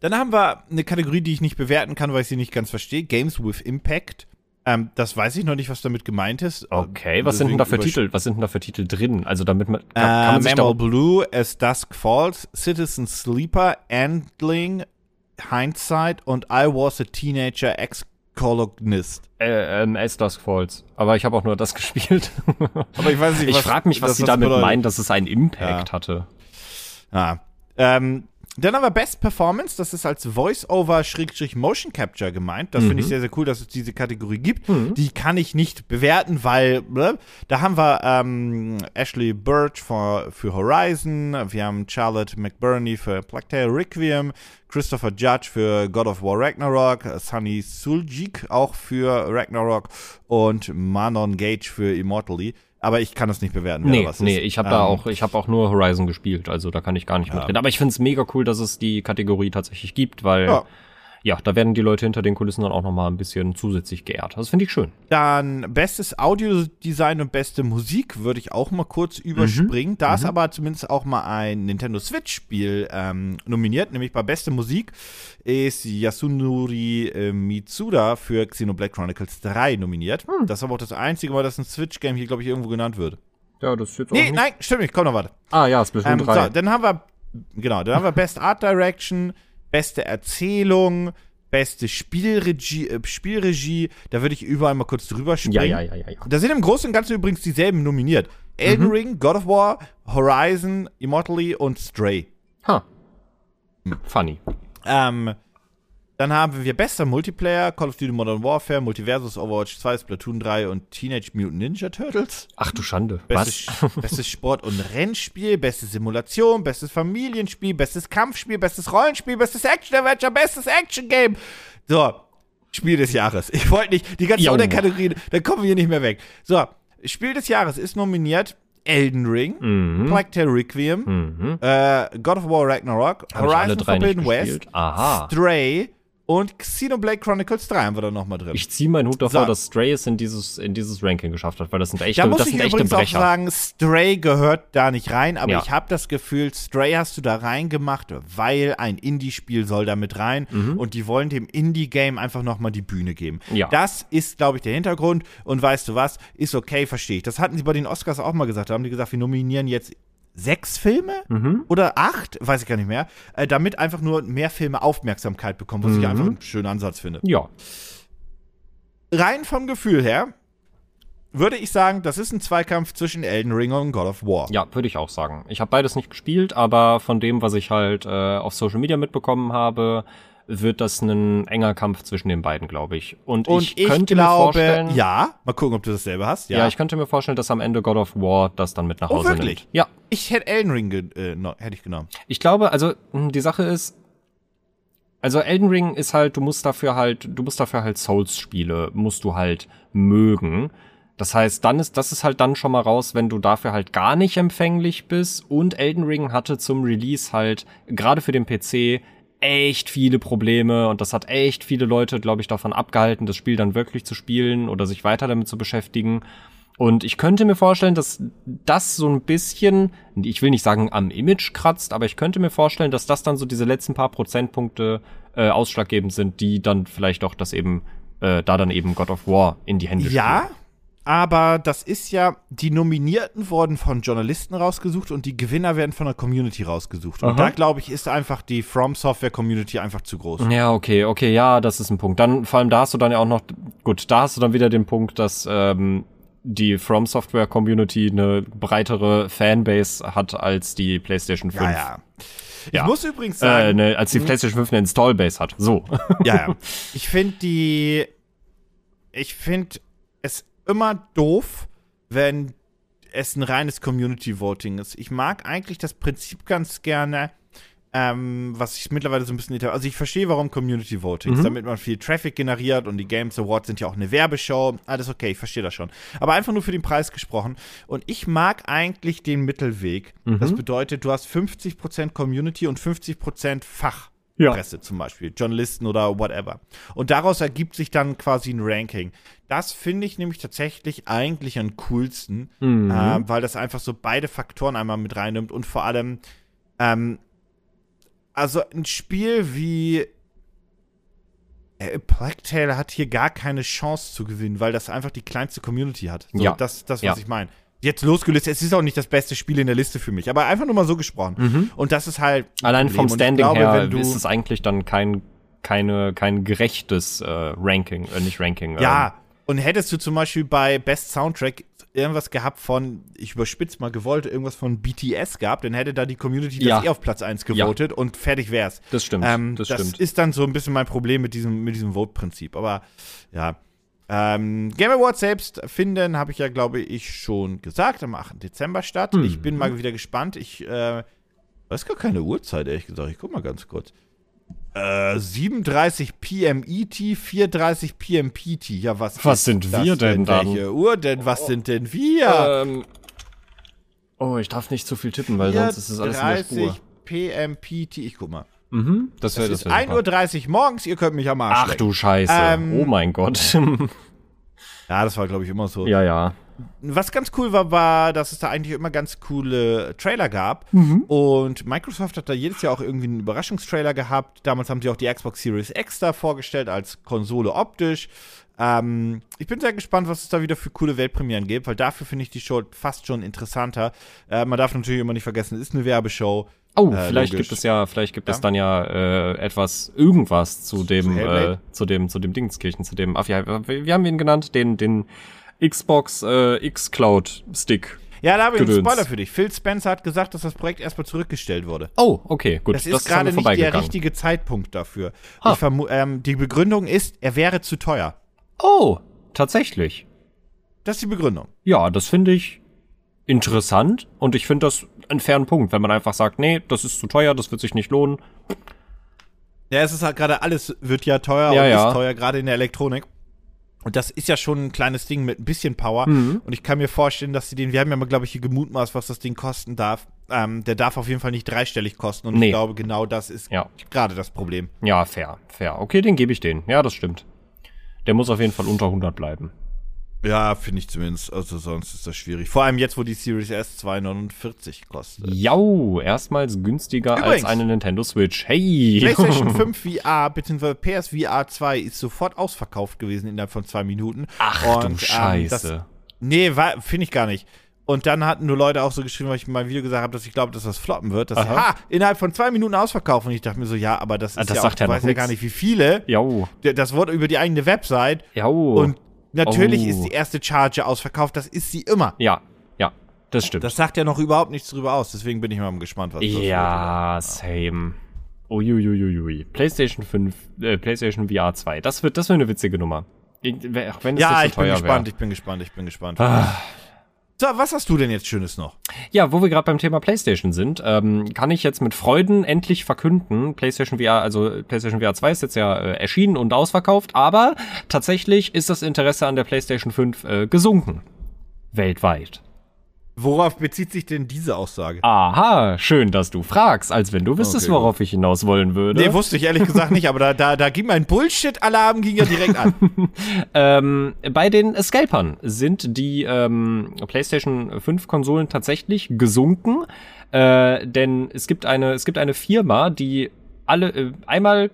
Dann haben wir eine Kategorie, die ich nicht bewerten kann, weil ich sie nicht ganz verstehe. Games with Impact. Ähm, das weiß ich noch nicht, was damit gemeint ist. Okay, was sind denn da für Titel? Was sind denn da für Titel drin? Also damit man kann, man sich Mammal Blue, As Dusk Falls, Citizen Sleeper, Endling, Hindsight und I Was a Teenager Ex Columnist. Äh, ähm, As Dusk Falls. Aber ich habe auch nur das gespielt. Aber ich weiß nicht, was, Ich frage mich, was sie damit meinen, dass es einen Impact ja. hatte. Ah. Ähm, dann haben wir Best Performance, das ist als Voice-Over-Motion Capture gemeint. Das mhm. finde ich sehr, sehr cool, dass es diese Kategorie gibt. Mhm. Die kann ich nicht bewerten, weil ne, da haben wir ähm, Ashley Birch für, für Horizon, wir haben Charlotte McBurney für Plague Tale Requiem, Christopher Judge für God of War Ragnarok, Sunny Suljik auch für Ragnarok und Manon Gage für Immortally. Aber ich kann das nicht bewerten. Nee, was nee, ist. ich habe ähm, da auch, ich habe auch nur Horizon gespielt, also da kann ich gar nicht ja. mitreden. Aber ich finde es mega cool, dass es die Kategorie tatsächlich gibt, weil ja ja, da werden die Leute hinter den Kulissen dann auch noch mal ein bisschen zusätzlich geehrt. Das finde ich schön. Dann bestes Audiodesign und beste Musik würde ich auch mal kurz überspringen. Mhm. Da ist mhm. aber zumindest auch mal ein Nintendo Switch-Spiel ähm, nominiert, nämlich bei beste Musik ist Yasunori äh, Mitsuda für Xenoblade Chronicles 3 nominiert. Mhm. Das ist aber auch das einzige Mal, dass ein Switch-Game hier, glaube ich, irgendwo genannt wird. Ja, das ist jetzt auch Nee, nicht. nein, stimmt nicht. Komm noch, warte. Ah ja, Splatoon ähm, 3. So, dann haben wir, genau, dann haben wir Best Art Direction, beste Erzählung, beste Spielregie, äh, Spielregie, da würde ich überall mal kurz drüber springen. Ja, ja, ja, ja, ja. Da sind im Großen und Ganzen übrigens dieselben nominiert. Elden Mhm. Ring, God of War, Horizon, Immortally und Stray. Ha. Funny. Ähm, dann haben wir bester Multiplayer, Call of Duty Modern Warfare, Multiversus, Overwatch 2, Splatoon 3 und Teenage Mutant Ninja Turtles. Ach du Schande. Bestes, Was? bestes Sport- und Rennspiel, beste Simulation, bestes Familienspiel, bestes Kampfspiel, bestes Rollenspiel, bestes Action-Adventure, bestes Action-Game. So, Spiel des Jahres. Ich wollte nicht, die ganzen Jo. Unterkategorien, da kommen wir hier nicht mehr weg. So, Spiel des Jahres ist nominiert Elden Ring, Mhm. Plague Tale Requiem, Mhm. äh, God of War Ragnarok, Hab Horizon Forbidden West. Aha. Stray und Xenoblade Chronicles 3 haben wir da nochmal drin. Ich ziehe meinen Hut davor, So. dass Stray es in dieses, in dieses Ranking geschafft hat, weil das sind echte, da muss das ich sind echte übrigens auch sagen, Stray gehört da nicht rein, aber Ja. ich habe das Gefühl, Stray hast du da reingemacht, weil ein Indie-Spiel soll da mit rein und die wollen dem Indie-Game einfach nochmal die Bühne geben. Mhm. Ja. Das ist, glaube ich, der Hintergrund und weißt du was, ist okay, verstehe ich. Das hatten sie bei den Oscars auch mal gesagt, da haben die gesagt, wir nominieren jetzt sechs Filme Mhm. oder acht, weiß ich gar nicht mehr, äh, damit einfach nur mehr Filme Aufmerksamkeit bekommen, was ich Mhm. einfach einen schönen Ansatz finde. Ja. rein vom Gefühl her würde ich sagen, das ist ein Zweikampf zwischen Elden Ring und God of War. Ja, würde ich auch sagen. Ich habe beides nicht gespielt, aber von dem, was ich halt äh, auf Social Media mitbekommen habe, wird das ein enger Kampf zwischen den beiden, glaube ich. Und, Und ich, ich, könnte mir glaube, vorstellen, ja, mal gucken, ob du dasselbe hast. ja. Ja, ich könnte mir vorstellen, dass am Ende God of War das dann mit nach Oh, Hause wirklich? nimmt. Ja, ich hätte Elden Ring äh, no, hätte ich genommen. Ich glaube, also mh, die Sache ist, also Elden Ring ist halt, du musst dafür halt, du musst dafür halt Souls-Spiele, musst du halt mögen. Das heißt, dann ist, das ist halt dann schon mal raus, wenn du dafür halt gar nicht empfänglich bist. Und Elden Ring hatte zum Release halt, gerade für den PC, echt viele Probleme und das hat echt viele Leute, glaube ich, davon abgehalten, das Spiel dann wirklich zu spielen oder sich weiter damit zu beschäftigen. Und ich könnte mir vorstellen, dass das so ein bisschen, ich will nicht sagen am Image kratzt, aber ich könnte mir vorstellen, dass das dann so diese letzten paar Prozentpunkte äh, ausschlaggebend sind, die dann vielleicht auch das eben, äh, da dann eben God of War in die Hände Ja, aber das ist ja, die Nominierten wurden von Journalisten rausgesucht und die Gewinner werden von der Community rausgesucht. Und Aha. da, glaube ich, ist einfach die From Software Community einfach zu groß. Ja, okay, okay, ja, das ist ein Punkt. Dann, vor allem da hast du dann ja auch noch, gut, da hast du dann wieder den Punkt, dass ähm, die From Software Community eine breitere Fanbase hat als die PlayStation 5. Ja, ja. Ich Ja. muss übrigens Äh, sagen, ne, als die PlayStation 5 eine Installbase hat. So. Ja, ja. Ich finde die. Ich finde es immer doof, wenn es ein reines Community Voting ist. Ich mag eigentlich das Prinzip ganz gerne, ähm, was ich mittlerweile so ein bisschen. Also, ich verstehe, warum Community Voting ist, Mhm. damit man viel Traffic generiert und die Games Awards sind ja auch eine Werbeshow. Alles okay, ich verstehe das schon. Aber einfach nur für den Preis gesprochen. Und ich mag eigentlich den Mittelweg. Das Mhm. bedeutet, du hast 50% Community und 50% Fach. Ja. Presse zum Beispiel, Journalisten oder whatever. Und daraus ergibt sich dann quasi ein Ranking. Das finde ich nämlich tatsächlich eigentlich am coolsten, Mhm. äh, weil das einfach so beide Faktoren einmal mit reinnimmt und vor allem, ähm, also ein Spiel wie äh, Tale hat hier gar keine Chance zu gewinnen, weil das einfach die kleinste Community hat. So, Ja. Das, das was Ja. ich meine. Jetzt losgelöst, es ist auch nicht das beste Spiel in der Liste für mich, aber einfach nur mal so gesprochen. Mhm. Und das ist halt. ein Allein vom Standing glaube, her ist es eigentlich dann kein, keine, kein gerechtes äh, Ranking, äh, nicht Ranking. Ja, und hättest du zum Beispiel bei Best Soundtrack irgendwas gehabt von, ich überspitz mal gewollt, irgendwas von BTS gehabt, dann hätte da die Community Ja. das eh auf Platz 1 gewotet und fertig wär's. Ähm, das stimmt. Ähm, das, das stimmt. ist dann so ein bisschen mein Problem mit diesem, mit diesem Vote-Prinzip. Aber ja. Ähm, Game Awards selbst finden, habe ich ja, glaube ich, schon gesagt, am 8. Dezember statt. Mhm. Ich bin mal wieder gespannt. Ich äh, weiß gar keine Uhrzeit, ehrlich gesagt. Ich guck mal ganz kurz. Äh, 37 PM ET, 4:30 PM PT. Ja, was, Was ist sind das wir denn dann? Welche Uhr denn? Was sind denn wir? Ähm, oh, ich darf nicht zu viel tippen, weil sonst ist es alles in der Spur. 4:30 PM PT. Ich guck mal. Mhm, das wäre ist das wär super. 1.30 Uhr morgens, ihr könnt mich am Arsch Ach lecken. du Scheiße. Ähm, oh mein Gott. Ja, das war, glaube ich, immer so. ja, ja. was ganz cool war, war, dass es da eigentlich immer ganz coole Trailer gab. Mhm. Und Microsoft hat da jedes Jahr auch irgendwie einen Überraschungstrailer gehabt. Damals haben sie auch die Xbox Series X da vorgestellt als Konsole optisch. Ähm, ich bin sehr gespannt, was es da wieder für coole Weltpremieren gibt, weil dafür finde ich die Show fast schon interessanter. Äh, man darf natürlich immer nicht vergessen, es ist eine Werbeshow. Oh, Äh, vielleicht logisch. gibt es ja, vielleicht gibt es Ja. dann ja äh, etwas, irgendwas zu dem, Hellblade? äh, zu dem, zu dem Dingskirchen, zu dem, ach ja, wie, haben wir ihn genannt? Den, den Xbox äh, X-Cloud Stick. Ja, da habe ich einen. Spoiler für dich. Phil Spencer hat gesagt, dass das Projekt erstmal zurückgestellt wurde. Oh, okay, gut. Das ist gerade nicht der richtige Zeitpunkt dafür. Ähm, die Begründung ist, er wäre zu teuer. Oh, tatsächlich. Das ist die Begründung. Ja, das finde ich interessant und ich finde das einen fairen Punkt, wenn man einfach sagt, nee, das ist zu teuer, das wird sich nicht lohnen. Ja, es ist halt gerade alles wird ja teuer Ja, und ja. ist teuer, gerade in der Elektronik. Und das ist ja schon ein kleines Ding mit ein bisschen Power. Mhm. Und ich kann mir vorstellen, dass sie den, wir haben ja mal, glaube ich, hier gemutmaßt, was das Ding kosten darf. Ähm, der darf auf jeden Fall nicht dreistellig kosten. Und Nee. ich glaube, genau das ist Ja. gerade das Problem. Ja, fair, fair. Okay, den gebe ich den. Ja, das stimmt. Der muss auf jeden Fall unter 100 bleiben. Ja, finde ich zumindest. Also sonst ist das schwierig. Vor allem jetzt, wo die Series S 249 kostet. Jau, erstmals günstiger Übrigens. als eine Nintendo Switch. Hey! PlayStation 5 VR bzw. PSVR 2 ist sofort ausverkauft gewesen innerhalb von zwei Minuten. Ach Und, du ähm, Scheiße. das, nee, finde ich gar nicht. Und dann hatten nur Leute auch so geschrieben, weil ich in meinem Video gesagt habe, dass ich glaube, dass das floppen wird. Dass, ha, innerhalb von zwei Minuten ausverkauft. Und ich dachte mir so, ja, aber das ist Ah, das ja sagt auch, ja du weißt ja gar nicht, wie viele. Jau, Das wurde über die eigene Website. jau. Und natürlich Oh. ist die erste Charge ausverkauft. Das ist sie immer. ja, ja, das stimmt. Das sagt ja noch überhaupt nichts drüber aus. Deswegen bin ich mal gespannt, was das wird. ja, same. Uiuiuiui. PlayStation 5, äh, PlayStation VR 2. Das wird, das wird eine witzige Nummer. Ich- wenn es Ja, nicht so ich bin teuer gespannt, wäre. ich bin gespannt, ich bin gespannt. Ah. So, was hast du denn jetzt Schönes noch? Ja, wo wir gerade beim Thema PlayStation sind, ähm, kann ich jetzt mit Freuden endlich verkünden, PlayStation VR, also PlayStation VR 2 ist jetzt ja äh, erschienen und ausverkauft, aber tatsächlich ist das Interesse an der PlayStation 5 äh, gesunken. Weltweit. Worauf bezieht sich denn diese Aussage? Aha, schön, dass du fragst, als wenn du wüsstest, Okay, worauf ich hinaus wollen würde. Nee, wusste ich ehrlich gesagt nicht, aber da, da, da ging mein Bullshit-Alarm ging ja direkt an. Ähm, bei den Scalpern sind die ähm, PlayStation 5 Konsolen tatsächlich gesunken, äh, denn es gibt eine es gibt eine Firma, die alle äh, einmal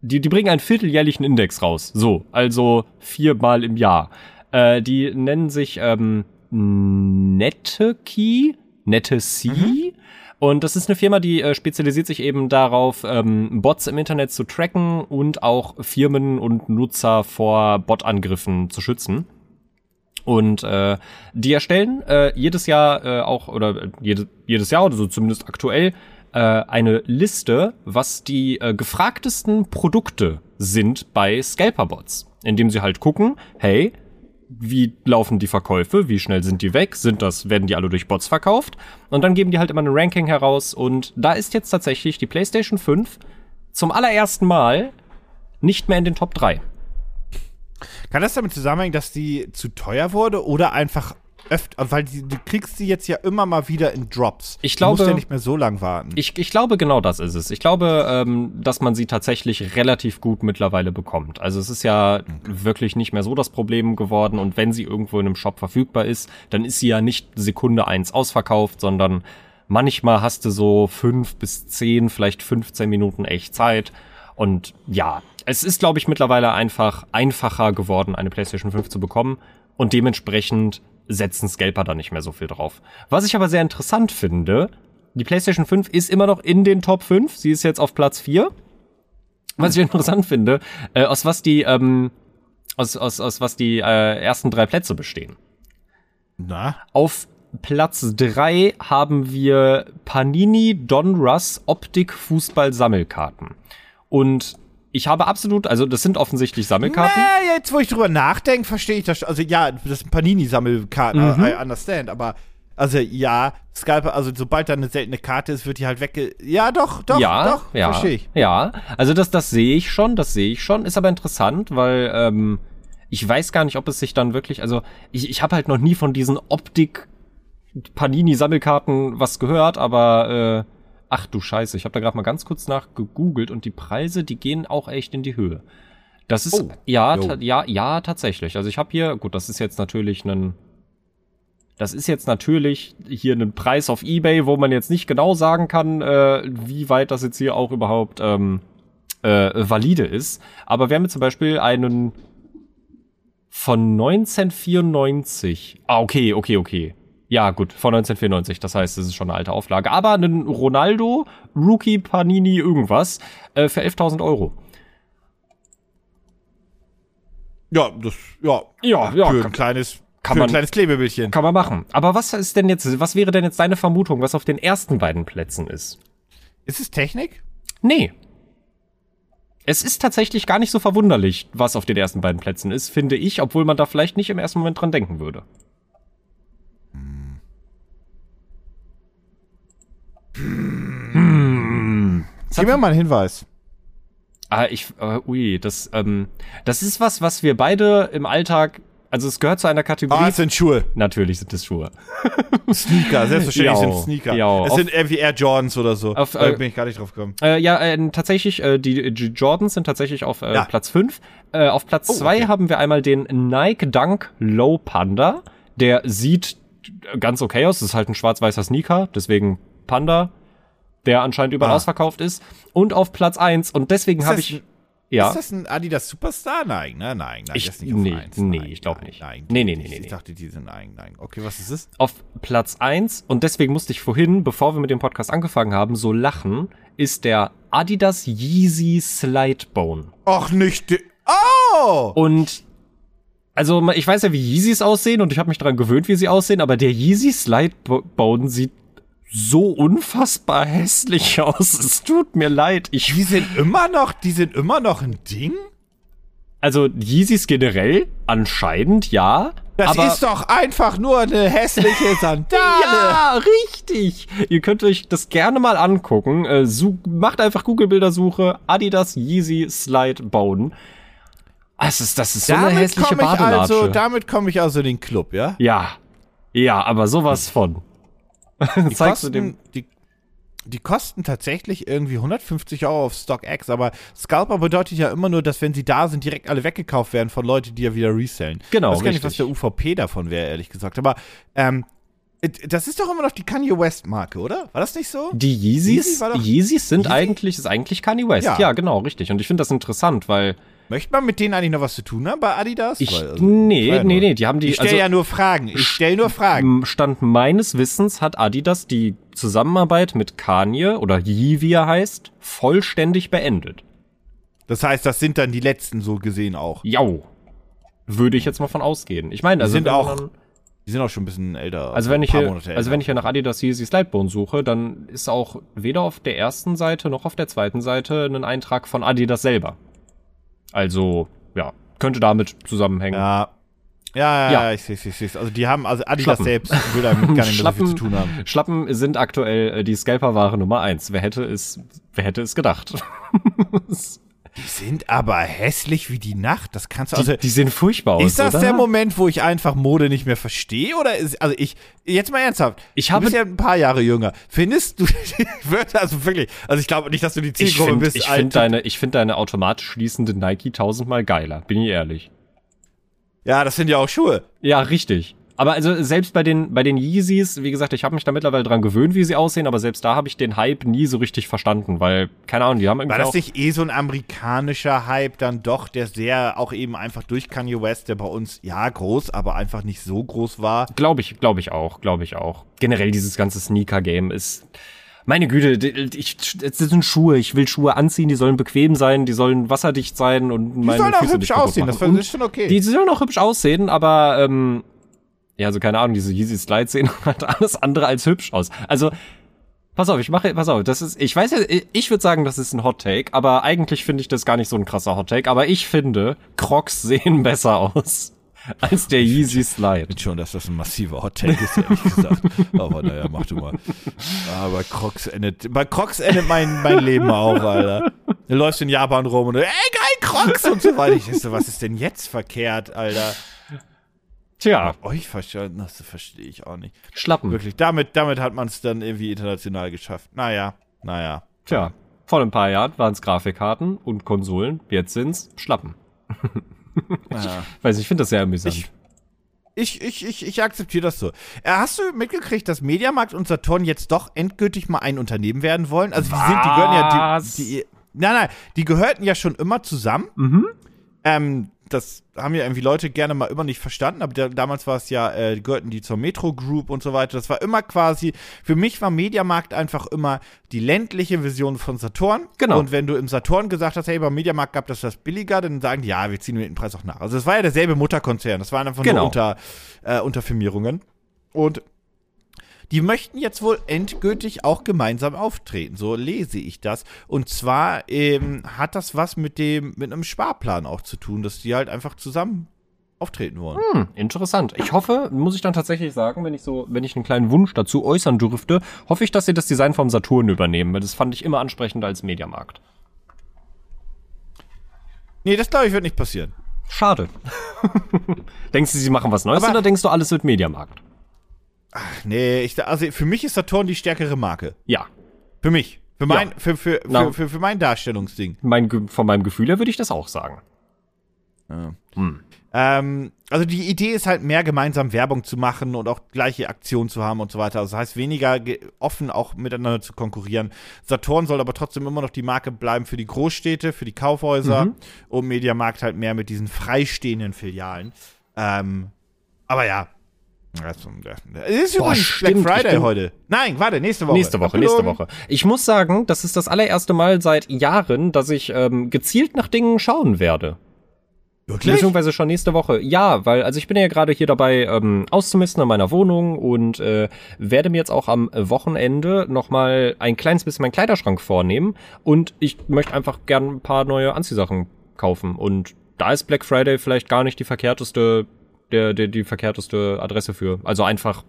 die die bringen einen vierteljährlichen Index raus, so also viermal im Jahr. Äh, die nennen sich ähm, Netekey, Netesea. Und das ist eine Firma, die äh, spezialisiert sich eben darauf, ähm, Bots im Internet zu tracken und auch Firmen und Nutzer vor Bot-Angriffen zu schützen. Und äh, die erstellen äh, jedes Jahr äh, auch, oder äh, jede, jedes Jahr, oder so zumindest aktuell, äh, eine Liste, was die äh, gefragtesten Produkte sind bei Scalper-Bots. Indem sie halt gucken, hey, wie laufen die Verkäufe, wie schnell sind die weg, sind das, werden die alle durch Bots verkauft und dann geben die halt immer ein Ranking heraus und da ist jetzt tatsächlich die PlayStation 5 zum allerersten Mal nicht mehr in den Top 3. Kann das damit zusammenhängen, dass die zu teuer wurde oder einfach öfter, weil die, du kriegst sie jetzt ja immer mal wieder in Drops. Ich du musst glaube- ja nicht mehr so lang warten. Ich, ich glaube, genau das ist es. Ich glaube, ähm, dass man sie tatsächlich relativ gut mittlerweile bekommt. Also es ist ja wirklich nicht mehr so das Problem geworden und wenn sie irgendwo in einem Shop verfügbar ist, dann ist sie ja nicht Sekunde eins ausverkauft, sondern manchmal hast du so fünf bis zehn, vielleicht 15 Minuten echt Zeit. Und ja, es ist, glaube ich, mittlerweile einfach einfacher geworden, eine PlayStation 5 zu bekommen. Und dementsprechend setzen Scalper da nicht mehr so viel drauf. Was ich aber sehr interessant finde, die PlayStation 5 ist immer noch in den Top 5. Sie ist jetzt auf Platz 4. Was ich interessant finde, äh, aus was die, ähm, aus, aus, aus was die äh, ersten drei Plätze bestehen. Na? Auf Platz 3 haben wir Panini Donruss Optik Fußball Sammelkarten. Und ich habe absolut, also das sind offensichtlich Sammelkarten. Na, jetzt, wo ich drüber nachdenke, verstehe ich das. schon. Also ja, das sind Panini-Sammelkarten, Mhm. I understand, aber also ja, Scalper, also sobald da eine seltene Karte ist, wird die halt wegge... Ja, doch, doch, ja, doch, ja, verstehe ich. Ja, also das, das sehe ich schon, das sehe ich schon. Ist aber interessant, weil ähm, ich weiß gar nicht, ob es sich dann wirklich, also ich, ich habe halt noch nie von diesen Optik Panini-Sammelkarten was gehört, aber äh, ach du Scheiße, ich habe da gerade mal ganz kurz nachgegoogelt und die Preise, die gehen auch echt in die Höhe. Das ist Oh. ja, ta ja, ja, tatsächlich. Also ich habe hier, gut, das ist jetzt natürlich ein Das ist jetzt natürlich hier ein Preis auf Ebay, wo man jetzt nicht genau sagen kann, äh, wie weit das jetzt hier auch überhaupt ähm, äh, valide ist. Aber wir haben jetzt zum Beispiel einen von 1994. Ah, okay, okay, okay. Ja, gut, von 1994. Das heißt, es ist schon eine alte Auflage. Aber einen Ronaldo, Rookie, Panini, irgendwas, äh, für 11.000 Euro. Ja, das, ja. Ja, ja, Für ein kleines, kann für man- ein kleines Klebebildchen. Kann man machen. Aber was ist denn jetzt, was wäre denn jetzt deine Vermutung, was auf den ersten beiden Plätzen ist? Ist es Technik? Nee. Es ist tatsächlich gar nicht so verwunderlich, was auf den ersten beiden Plätzen ist, finde ich, obwohl man da vielleicht nicht im ersten Moment dran denken würde. Hm. Gib mir mal einen Hinweis. Ah, ich, äh, ui, das, ähm, das ist was, was wir beide im Alltag, also es gehört zu einer Kategorie. Ah, es sind Schuhe. Natürlich sind es Schuhe. Sneaker, selbstverständlich Ja, sind es Sneaker. ja, es sind irgendwie Air Jordans oder so. Auf, da äh, bin ich gar nicht drauf gekommen. Äh, ja, äh, tatsächlich, äh, die, die Jordans sind tatsächlich auf äh, Ja. Platz 5. Äh, auf Platz Oh, 2 okay. haben wir einmal den Nike Dunk Low Panda. Der sieht ganz okay aus. Das ist halt ein schwarz-weißer Sneaker, deswegen Panda, der anscheinend überall Ah. ausverkauft ist. Und auf Platz 1, und deswegen habe ich. Ja. Ist das ein Adidas Superstar? Nein, ne? Nein, nein, Ich- das ist nicht auf nee, eins. nee, nein, ich glaub nein, nicht. Nein, Nee, nee, nee, nee, Ich dachte, die sind nein, nein. Okay, was ist es? Auf Platz 1, und deswegen musste ich vorhin, bevor wir mit dem Podcast angefangen haben, so lachen, ist der Adidas Yeezy Slidebone. Och, nicht. Oh! Und also ich weiß ja, wie Yeezys aussehen und ich habe mich daran gewöhnt, wie sie aussehen, aber der Yeezy Slidebone sieht so unfassbar hässlich aus. Es tut mir leid. Ich Die sind immer noch, die sind immer noch ein Ding? also Yeezys generell anscheinend ja, Das ist doch einfach nur eine hässliche Sandale. ja, richtig. Ihr könnt euch das gerne mal angucken. Äh, su- macht einfach Google-Bildersuche Adidas Yeezy Slidebone. Das ist das ist so eine damit hässliche komme ich Badelatsche. also, damit komme ich also in den Club, ja? Ja. Ja, aber sowas von. Die Zeigst du dem. kosten, die, die kosten tatsächlich irgendwie 150 Euro auf StockX, aber Scalper bedeutet ja immer nur, dass wenn sie da sind, direkt alle weggekauft werden von Leuten, die ja wieder resellen. Genau, Ich weiß gar nicht, was der UVP davon wäre, ehrlich gesagt. Aber ähm, das ist doch immer noch die Kanye West Marke, oder? War das nicht so? Die Yeezys, Yeezys sind Yeezy? eigentlich, ist eigentlich Kanye West. Ja, Ja. genau, richtig. Und ich finde das interessant, weil Möchte man mit denen eigentlich noch was zu tun haben bei Adidas? ich, Weil, also, nee, ja nee, nur- nee, die haben die, Ich stelle also, ja nur Fragen. Ich stelle nur Fragen. Stand meines Wissens hat Adidas die Zusammenarbeit mit Kanye oder Yee, wie er heißt, vollständig beendet. Das heißt, das sind dann die letzten so gesehen auch. Jau. Würde ich jetzt mal von ausgehen. Ich meine, also, sind wenn man auch dann- Die sind auch schon ein bisschen älter. Also wenn ein ich hier, Monate also wenn ich hier nach Adidas Yeezy Slidebone suche, dann ist auch weder auf der ersten Seite noch auf der zweiten Seite ein Eintrag von Adidas selber. Also, ja, könnte damit zusammenhängen. Ja. Ja, ja, Ja. ich sehe ich seh's. Also die haben, also Adidas Schlappen. selbst will damit gar nicht mehr so viel zu tun haben. Schlappen sind aktuell äh, die Scalper-Ware Nummer eins. Wer hätte es, wer hätte es gedacht? Die sind aber hässlich wie die Nacht. Das kannst du, also, die, die sehen furchtbar aus, ist das oder? der Moment, wo ich einfach Mode nicht mehr verstehe? Oder ist, also ich, jetzt mal ernsthaft. Ich habe- du bist ja ein paar Jahre jünger. Findest du, wird also wirklich, also ich glaube nicht, dass du die ich Zielgruppe finde bist. ich alt- find deine, ich find deine automatisch schließende Nike tausendmal geiler, bin ich ehrlich. ja, das sind ja auch Schuhe. Ja, richtig. Aber also selbst bei den bei den Yeezys, wie gesagt, ich habe mich da mittlerweile dran gewöhnt, wie sie aussehen, aber selbst da habe ich den Hype nie so richtig verstanden, weil keine Ahnung, die haben irgendwie War das nicht eh so ein amerikanischer Hype dann doch, der sehr auch eben einfach durch Kanye West, der bei uns ja groß, aber einfach nicht so groß war? glaube ich, glaube ich auch, glaube ich auch. Generell dieses ganze Sneaker Game ist meine Güte, ich, es sind Schuhe. Ich will Schuhe anziehen, die sollen bequem sein, die sollen wasserdicht sein und Die meine sollen auch Füße hübsch aussehen, das ist schon okay. Die sollen auch hübsch aussehen, aber ähm, ja, also keine Ahnung, diese Yeezy Slides sehen halt alles andere als hübsch aus. Also pass auf, ich mache, pass auf, das ist, ich weiß ja, ich würde sagen, das ist ein Hot Take, aber eigentlich finde ich das gar nicht so ein krasser Hot Take. Aber ich finde, Crocs sehen besser aus als der Yeezy Slide. finde schon, dass das ein massiver Hot Take ist, ehrlich gesagt. Aber naja, mach du mal. Aber Crocs endet, bei Crocs endet mein, mein Leben auch, Alter. Du läufst in Japan rum und ey, geil, Crocs und so weiter. Ich so, was ist denn jetzt verkehrt, Alter? Tja, Euch verstanden, das verstehe ich auch nicht. Schlappen. Wirklich, damit, damit hat man es dann irgendwie international geschafft. Naja, naja. Tja, vor ein paar Jahren waren es Grafikkarten und Konsolen, jetzt sind's Schlappen. naja. Weiß nicht, ich finde das sehr amüsant. Ich- Ich, ich, ich, ich akzeptiere das so. Äh, hast du mitgekriegt, dass Mediamarkt und Saturn jetzt doch endgültig mal ein Unternehmen werden wollen? Also die sind, die gehören ja, die, die, nein, nein, die gehörten ja schon immer zusammen. Mhm. Ähm, das haben ja irgendwie Leute gerne mal immer nicht verstanden, aber da, damals war es ja, äh, gehörten die zur Metro Group und so weiter. Das war immer quasi, für mich war Mediamarkt einfach immer die ländliche Version von Saturn. Genau. Und wenn du im Saturn gesagt hast, hey, beim Mediamarkt gab das das billiger, dann sagen die, ja, wir ziehen den Preis auch nach. Also es war ja derselbe Mutterkonzern, das waren einfach Genau. nur unter, äh, Unterfirmierungen. Und die möchten jetzt wohl endgültig auch gemeinsam auftreten. So lese ich das. Und zwar ähm, hat das was mit dem, mit einem Sparplan auch zu tun, dass die halt einfach zusammen auftreten wollen. Hm, interessant. Ich hoffe, muss ich dann tatsächlich sagen, wenn ich so, wenn ich einen kleinen Wunsch dazu äußern dürfte, hoffe ich, dass sie das Design vom Saturn übernehmen, weil das fand ich immer ansprechender als Mediamarkt. Nee, das glaube ich wird nicht passieren. Schade. denkst du, sie machen was Neues Aber- oder denkst du, alles wird Mediamarkt? Nee, ich, also für mich ist Saturn die stärkere Marke. Ja. Für mich. Für mein, Ja. für, für, Na. für, für, für mein Darstellungsding. Mein, von meinem Gefühl her würde ich das auch sagen. Ähm, also die Idee ist halt mehr gemeinsam Werbung zu machen und auch gleiche Aktionen zu haben und so weiter. Also das heißt weniger ge- offen auch miteinander zu konkurrieren. Saturn soll aber trotzdem immer noch die Marke bleiben für die Großstädte, für die Kaufhäuser Mhm. und Mediamarkt halt mehr mit diesen freistehenden Filialen. Ähm, aber ja. Das ist Boah, übrigens stimmt, Black Friday heute. Nein, warte, nächste Woche. Nächste Woche, Abgelogen. nächste Woche. Ich muss sagen, das ist das allererste Mal seit Jahren, dass ich ähm, gezielt nach Dingen schauen werde. Wirklich? Beziehungsweise schon nächste Woche. Ja, weil, also ich bin ja gerade hier dabei, ähm, auszumisten in meiner Wohnung und äh, werde mir jetzt auch am Wochenende nochmal ein kleines bisschen meinen Kleiderschrank vornehmen. Und ich möchte einfach gern ein paar neue Anziehsachen kaufen. Und da ist Black Friday vielleicht gar nicht die verkehrteste, der, der, die verkehrteste Adresse für. Also einfach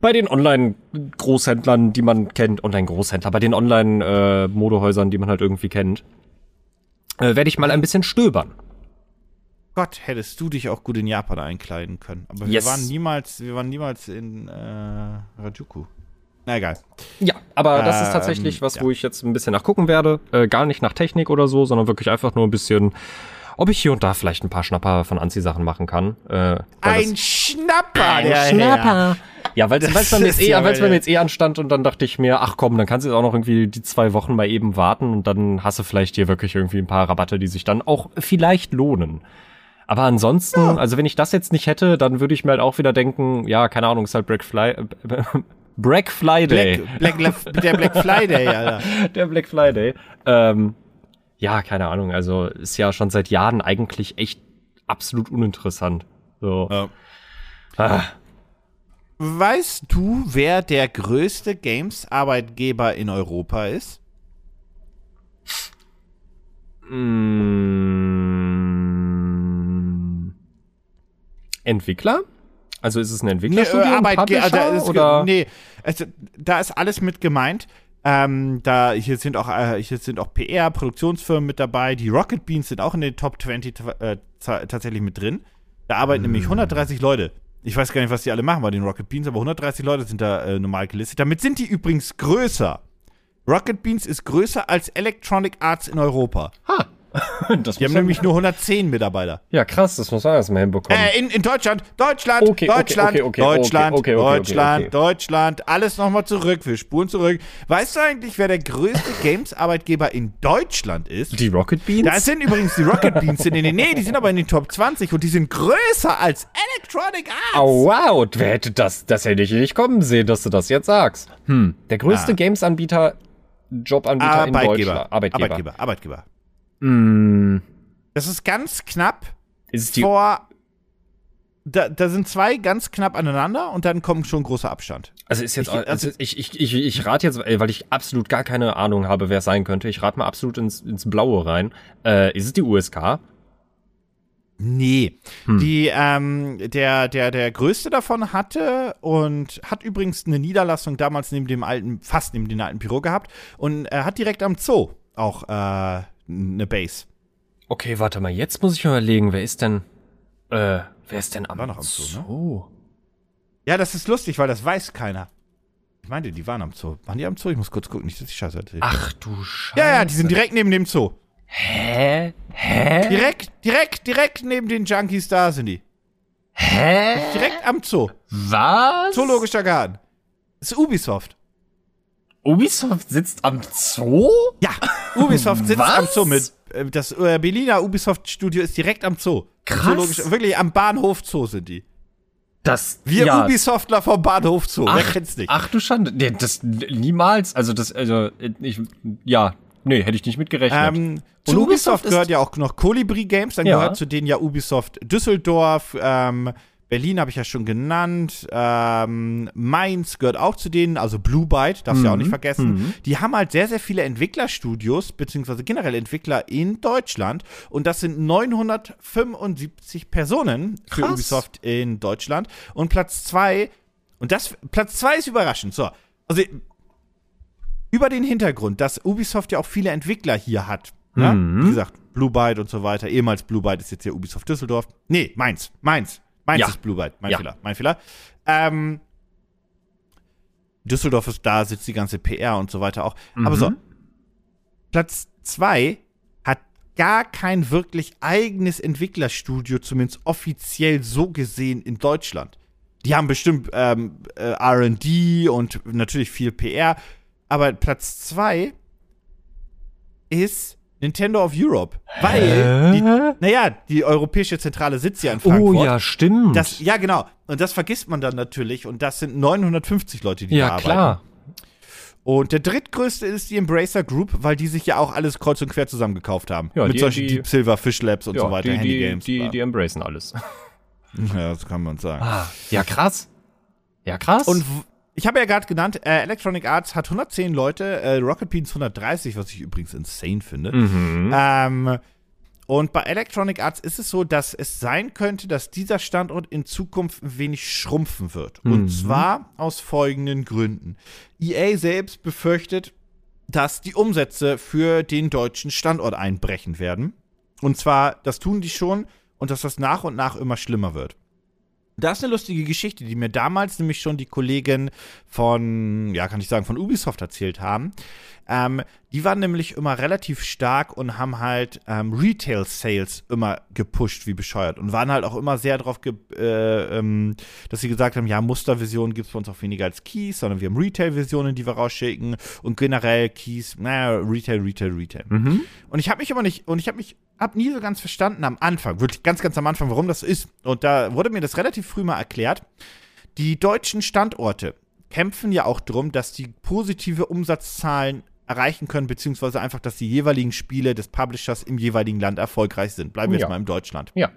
bei den Online-Großhändlern, die man kennt, Online-Großhändler, bei den Online-Modehäusern, die man halt irgendwie kennt, äh, werde ich mal ein bisschen stöbern. Gott, hättest du dich auch gut in Japan einkleiden können. Aber Yes. wir waren niemals, wir waren niemals in äh, Rajuku. Na egal. Ja, aber das ist Ähm, tatsächlich was, ja. wo ich jetzt ein bisschen nachgucken werde. Äh, gar nicht nach Technik oder so, sondern wirklich einfach nur ein bisschen, ob ich hier und da vielleicht ein paar Schnapper von Anziehsachen machen kann. Äh, Ein Schnapper, der Herr. Ja, weil es Das bei mir jetzt eh, ja bei mir jetzt eh anstand und dann dachte ich mir, ach komm, dann kannst du jetzt auch noch irgendwie die zwei Wochen mal eben warten und dann hast du vielleicht hier wirklich irgendwie ein paar Rabatte, die sich dann auch vielleicht lohnen. Aber ansonsten, also wenn ich das jetzt nicht hätte, dann würde ich mir halt auch wieder denken, ja, keine Ahnung, ist halt Black Fly, äh, Black Friday. Black, Black, der Black Friday, Alter. Der Black Friday. Ähm, ja, keine Ahnung. Also ist ja schon seit Jahren eigentlich echt absolut uninteressant. So. Ja. Ah, Weißt du, wer der größte Games-Arbeitgeber in Europa ist? mm, Entwickler? Also ist es ein Nee, Entwicklerstudio, ein Arbeitgeber, Publisher, da ist, oder? nee, also, da ist alles mit gemeint. Ähm, da hier sind auch äh, hier sind auch PR Produktionsfirmen mit dabei. Die Rocket Beans sind auch in den Top 20 äh, ta- tatsächlich mit drin. Da arbeiten nämlich Hm. 130 Leute. Ich weiß gar nicht, was die alle machen bei den Rocket Beans, aber 130 Leute sind da äh, normal gelistet. Damit sind die übrigens größer. Rocket Beans ist größer als Electronic Arts in Europa. das Die haben nämlich nur 110 Mitarbeiter. ja, krass, das muss man erstmal hinbekommen. Äh, in, in Deutschland, Deutschland, Okay, Deutschland, okay, okay, Deutschland, Deutschland. Deutschland, alles nochmal zurück, wir spuren zurück. Weißt du eigentlich, wer der größte Games-Arbeitgeber in Deutschland ist? die Rocket Beans? Da sind übrigens die Rocket Beans in den, nee, die sind aber in den Top 20 und die sind größer als Electronic Arts. Oh, wow, wer hätte das, das hätte ich nicht kommen sehen, dass du das jetzt sagst. Hm, der größte Ah. Games-Anbieter, Jobanbieter in Arbeitgeber, Deutschland. Arbeitgeber. Arbeitgeber, Arbeitgeber. Hm, Das ist ganz knapp ist es die, vor, da, da sind zwei ganz knapp aneinander und dann kommt schon großer Abstand. also ist jetzt, ich- also ich, ich, ich, ich rate jetzt, weil ich absolut gar keine Ahnung habe, wer es sein könnte. Ich rate mal absolut ins, ins Blaue rein. Äh, ist es die USK? Nee. Hm. Die, ähm, der, der, der größte davon hatte und hat übrigens eine Niederlassung damals neben dem alten, fast neben dem alten Büro gehabt und er hat direkt am Zoo auch äh, eine Base. Okay, warte mal, jetzt muss ich mir überlegen, wer ist denn, äh, wer ist denn am War noch am Zoo, ne? Zoo? Ja, das ist lustig, weil das weiß keiner. Ich meinte, die waren am Zoo. Waren die am Zoo? Ich muss kurz gucken, nicht, dass ich Scheiße erzähle. Ach du Scheiße. Ja, ja, die sind direkt neben dem Zoo. Hä? Hä? Direkt, direkt, direkt neben den Junkies da sind die. Hä? Direkt am Zoo. Was? Zoologischer Garten. Das ist Ubisoft. Ubisoft sitzt am Zoo? Ja, Ubisoft sitzt am Zoo mit. äh, Das äh, Berliner Ubisoft-Studio ist direkt am Zoo. Krass. Zoologisch, wirklich am Bahnhof Zoo sind die. Das, Wir ja. Ubisoftler vom Bahnhof Zoo. Wer Ach, kennt's nicht? ach du Schande. Nee, das niemals. Also das, also ich, ja, nee, hätte ich nicht mitgerechnet. Ähm, Und zu Ubisoft Ubisoft gehört ja auch noch Colibri Games, dann Ja. gehört zu denen ja Ubisoft Düsseldorf, ähm, Berlin habe ich ja schon genannt, ähm, Mainz gehört auch zu denen, also Blue Byte, darfst du ja auch nicht vergessen. Die haben halt sehr, sehr viele Entwicklerstudios, beziehungsweise generell Entwickler in Deutschland und das sind 975 Personen für Krass. Ubisoft in Deutschland und Platz zwei und das, Platz zwei ist überraschend, so, also über den Hintergrund, dass Ubisoft ja auch viele Entwickler hier hat. Ne? Mhm. Wie gesagt, Blue Byte und so weiter. Ehemals Blue Byte ist jetzt ja Ubisoft Düsseldorf. Nee, Mainz. Mainz. Mainz Ja. ist Blue Byte. Mein Ja. Fehler. Mein Fehler. Ähm, Düsseldorf ist da, sitzt die ganze PR und so weiter auch. Aber so, Platz zwei hat gar kein wirklich eigenes Entwicklerstudio, zumindest offiziell so gesehen in Deutschland. Die haben bestimmt ähm, äh, RD und natürlich viel PR, aber Platz zwei ist Nintendo of Europe. Weil, die, naja, die europäische Zentrale sitzt ja in Frankfurt. oh ja, stimmt. Das, ja, genau. Und das vergisst man dann natürlich. Und das sind 950 Leute, die da ja, arbeiten. klar. Und der drittgrößte ist die Embracer Group, weil die sich ja auch alles kreuz und quer zusammengekauft haben. Ja, Mit die- solchen die- Deep Silver, Fish Labs und Ja, so weiter, die, Handy die, Games. die, die embracen alles. ja, das kann man sagen. Ah, ja, krass. Ja, krass. Und ich habe ja gerade genannt, äh, Electronic Arts hat 110 Leute, äh, Rocket Beans 130, was ich übrigens insane finde. mhm. Ähm, und bei Electronic Arts ist es so, dass es sein könnte, dass dieser Standort in Zukunft ein wenig schrumpfen wird. Und zwar aus folgenden Gründen. EA selbst befürchtet, dass die Umsätze für den deutschen Standort einbrechen werden. Und zwar, das tun die schon und dass das nach und nach immer schlimmer wird. Das ist eine lustige Geschichte, die mir damals nämlich schon die Kollegen von, ja, kann ich sagen, von Ubisoft erzählt haben. Ähm, die waren nämlich immer relativ stark und haben halt ähm, Retail-Sales immer gepusht wie bescheuert und waren halt auch immer sehr darauf, äh, ähm, dass sie gesagt haben, ja, Mustervisionen gibt es bei uns auch weniger als Keys, sondern wir haben Retail-Visionen, die wir rausschicken und generell Keys, naja, Retail, Retail, Retail. Mhm. Und ich habe mich aber nicht, und ich habe mich, hab nie so ganz verstanden am Anfang, wirklich ganz, ganz am Anfang, warum das so ist. Und da wurde mir das relativ früh mal erklärt. Die deutschen Standorte kämpfen ja auch drum, dass die positive Umsatzzahlen erreichen können, beziehungsweise einfach, dass die jeweiligen Spiele des Publishers im jeweiligen Land erfolgreich sind. Bleiben wir Ja. jetzt mal in Deutschland. Ja.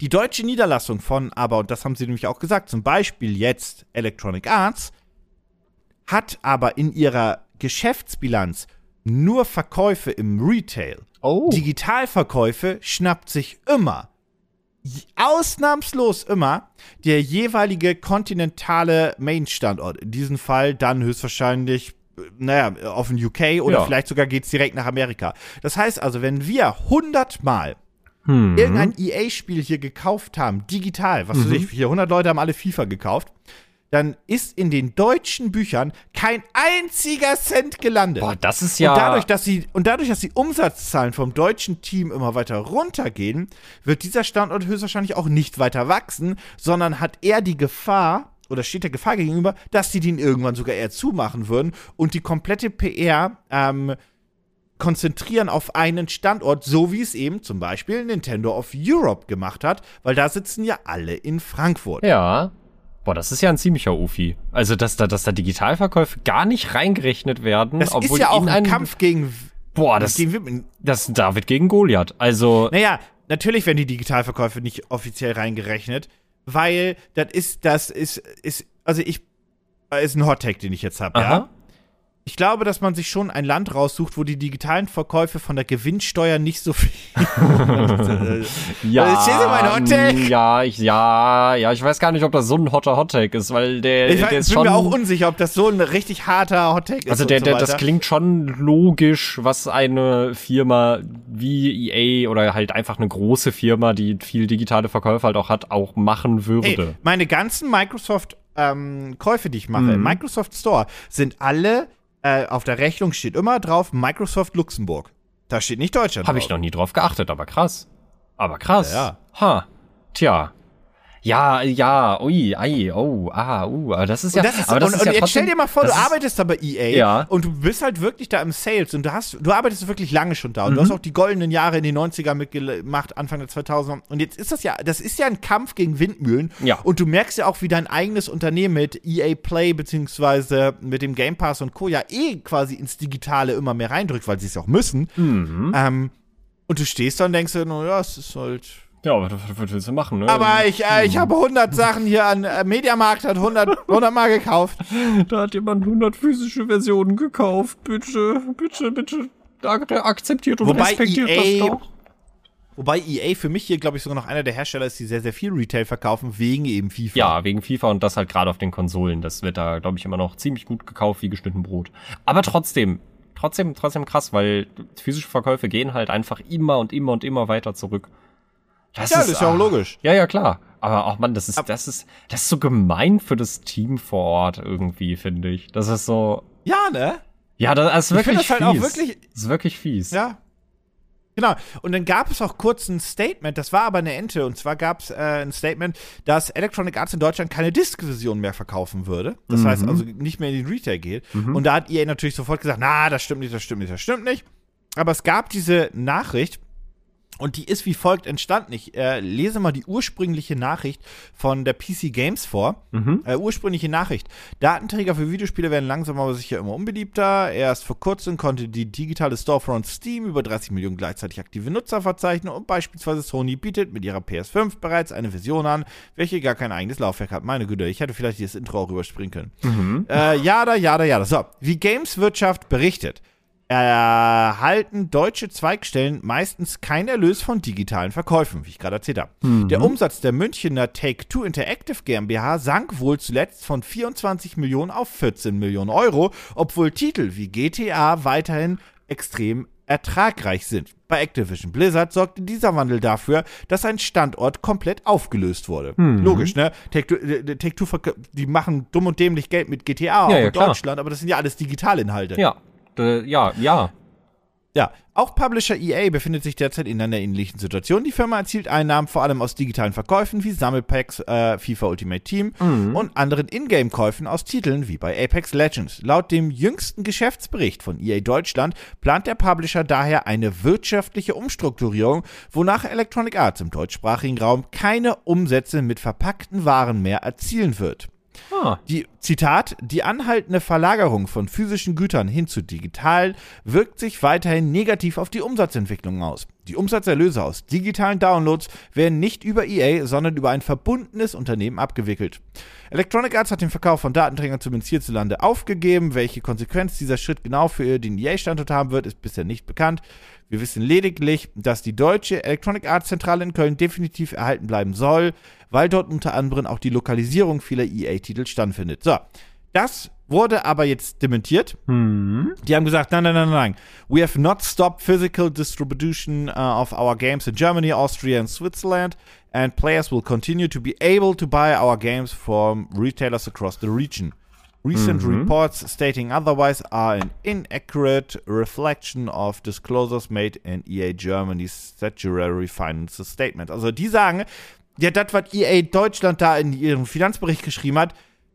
Die deutsche Niederlassung von, aber, und das haben sie nämlich auch gesagt, zum Beispiel jetzt Electronic Arts, hat aber in ihrer Geschäftsbilanz nur Verkäufe im Retail. Oh. Digitalverkäufe schnappt sich immer, ausnahmslos immer, der jeweilige kontinentale Main-Standort. In diesem Fall dann höchstwahrscheinlich, äh, naja, auf den UK oder Ja. vielleicht sogar geht's direkt nach Amerika. Das heißt also, wenn wir 100 Mal Hm. irgendein EA-Spiel hier gekauft haben, digital, was weiß Mhm. ich, hier 100 Leute haben alle FIFA gekauft, dann ist in den deutschen Büchern kein einziger Cent gelandet. Boah, das ist ja. Und dadurch, dass sie, und dadurch, dass die Umsatzzahlen vom deutschen Team immer weiter runtergehen, wird dieser Standort höchstwahrscheinlich auch nicht weiter wachsen, sondern hat eher die Gefahr, oder steht der Gefahr gegenüber, dass sie den irgendwann sogar eher zumachen würden und die komplette PR ähm, konzentrieren auf einen Standort, so wie es eben zum Beispiel Nintendo of Europe gemacht hat, weil da sitzen ja alle in Frankfurt. ja. Boah, das ist ja ein ziemlicher Ufi. Also, dass da, dass da Digitalverkäufe gar nicht reingerechnet werden, Das obwohl ist ja auch in ein Kampf gegen, Boah, das, gegen das David gegen Goliath. Also, Naja, natürlich werden die Digitalverkäufe nicht offiziell reingerechnet, weil das ist, das ist, ist, also ich, äh, ist ein Hottag, den ich jetzt habe, ja. Ich glaube, dass man sich schon ein Land raussucht, wo die digitalen Verkäufe von der Gewinnsteuer nicht so viel. Äh, Ja, Ja, ich, ja, ja, ich weiß gar nicht, ob das so ein hotter Hottag ist, weil der, ich der weiß, ist bin schon. mir auch unsicher, ob das so ein richtig harter Hottag ist. also und der, so der, das klingt schon logisch, was eine Firma wie EA oder halt einfach eine große Firma, die viel digitale Verkäufe halt auch hat, auch machen würde. Hey, meine ganzen Microsoft-Käufe, die ich mache, Mhm. im Microsoft Store, sind alle, äh, auf der Rechnung steht immer drauf Microsoft Luxemburg. Da steht nicht Deutschland Habe ich noch nie drauf geachtet, aber krass. Aber krass. Ja, Ha. Tja. Ja, ja, ui, ei, oh, ah, uh, aber das ist ja, Und, das ist, aber das und, ist und ja jetzt trotzdem, stell dir mal vor, du arbeitest da bei EA Ja. und du bist halt wirklich da im Sales und du hast, du arbeitest wirklich lange schon da und du Mhm. hast auch die goldenen Jahre in den 90er mitgemacht, Anfang der 2000er und jetzt ist das ja, das ist ja ein Kampf gegen Windmühlen Ja. und du merkst ja auch, wie dein eigenes Unternehmen mit EA Play beziehungsweise mit dem Game Pass und Co. ja eh quasi ins Digitale immer mehr reindrückt, weil sie es auch müssen. Mhm. Ähm, und du stehst da und denkst dir, naja, es ist halt Ja, was, was willst du machen, ne? aber ich, äh, ich habe 100 Sachen hier an äh, Mediamarkt, hat 100, 100 Mal gekauft. Da hat jemand 100 physische Versionen gekauft. Bitte, bitte, bitte. Da, der akzeptiert und Wobei respektiert EA das doch. Wobei EA für mich hier, glaube ich, sogar noch einer der Hersteller ist, die sehr, sehr viel Retail verkaufen, wegen eben FIFA. Ja, wegen FIFA und das halt gerade auf den Konsolen. Das wird da, glaube ich, immer noch ziemlich gut gekauft wie geschnitten Brot. Aber trotzdem, trotzdem, trotzdem krass, weil physische Verkäufe gehen halt einfach immer und immer und immer weiter zurück. Ja, das ist ja auch ah, logisch. Ja, ja, klar. Aber auch, Mann, das ist, das ist, das ist so gemein für das Team vor Ort irgendwie, finde ich. Das ist so, Ja, ne? ja, das ist Ich wirklich find das halt auch fies. wirklich- Das ist wirklich fies. Ja. Genau. Und dann gab es auch kurz ein Statement, das war aber eine Ente, und zwar gab es äh, ein Statement, dass Electronic Arts in Deutschland keine Disk-Version mehr verkaufen würde. Das heißt also nicht mehr in den Retail geht. Und da hat EA natürlich sofort gesagt, na, das stimmt nicht, das stimmt nicht, das stimmt nicht. Aber es gab diese Nachricht, und die ist wie folgt entstanden. Ich äh, lese mal die ursprüngliche Nachricht von der PC Games vor. Äh, ursprüngliche Nachricht. Datenträger für Videospiele werden langsam aber sicher immer unbeliebter. Erst vor kurzem konnte die digitale Storefront Steam über 30 Millionen gleichzeitig aktive Nutzer verzeichnen und beispielsweise Sony bietet mit ihrer PS5 bereits eine Version an, welche gar kein eigenes Laufwerk hat. Meine Güte, ich hätte vielleicht dieses Intro auch überspringen können. Äh, jada, jada, jada. So, wie Gameswirtschaft berichtet erhalten deutsche Zweigstellen meistens keinen Erlös von digitalen Verkäufen, wie ich gerade erzählt habe. Der Umsatz der Münchner Take-Two Interactive GmbH sank wohl zuletzt von 24 Millionen auf 14 Millionen Euro, obwohl Titel wie GTA weiterhin extrem ertragreich sind. Bei Activision Blizzard sorgte dieser Wandel dafür, dass ein Standort komplett aufgelöst wurde. Logisch, ne? Take-Two, äh, Take-Two, verk- die machen dumm und dämlich Geld mit GTA Ja, ja, in. Deutschland, aber das sind ja alles Digitalinhalte. Ja, äh, ja, ja. Ja, auch Publisher EA befindet sich derzeit in einer ähnlichen Situation. Die Firma erzielt Einnahmen vor allem aus digitalen Verkäufen wie Sammelpacks, äh, FIFA Ultimate Team und anderen Ingame-Käufen aus Titeln wie bei Apex Legends. Laut dem jüngsten Geschäftsbericht von EA Deutschland plant der Publisher daher eine wirtschaftliche Umstrukturierung, wonach Electronic Arts im deutschsprachigen Raum keine Umsätze mit verpackten Waren mehr erzielen wird. Ah, Die, Zitat, die anhaltende Verlagerung von physischen Gütern hin zu digital wirkt sich weiterhin negativ auf die Umsatzentwicklung aus. Die Umsatzerlöse aus digitalen Downloads werden nicht über EA, sondern über ein verbundenes Unternehmen abgewickelt. Electronic Arts hat den Verkauf von Datenträgern zumindest hierzulande aufgegeben. Welche Konsequenz dieser Schritt genau für den EA-Standort haben wird, ist bisher nicht bekannt. Wir wissen lediglich, dass die deutsche Electronic Arts Zentrale in Köln definitiv erhalten bleiben soll, weil dort unter anderem auch die Lokalisierung vieler EA-Titel stattfindet. So, das wurde aber jetzt dementiert. Die haben gesagt, nein, nein, nein, nein. We have not stopped physical distribution uh, of our games in Germany, Austria and Switzerland, and players will continue to be able to buy our games from retailers across the region. Recent reports stating otherwise are an inaccurate reflection of disclosures made in EA Germany's statutory financial statement. Also die sagen, ja, das, was EA Deutschland da in ihrem Finanzbericht geschrieben hat,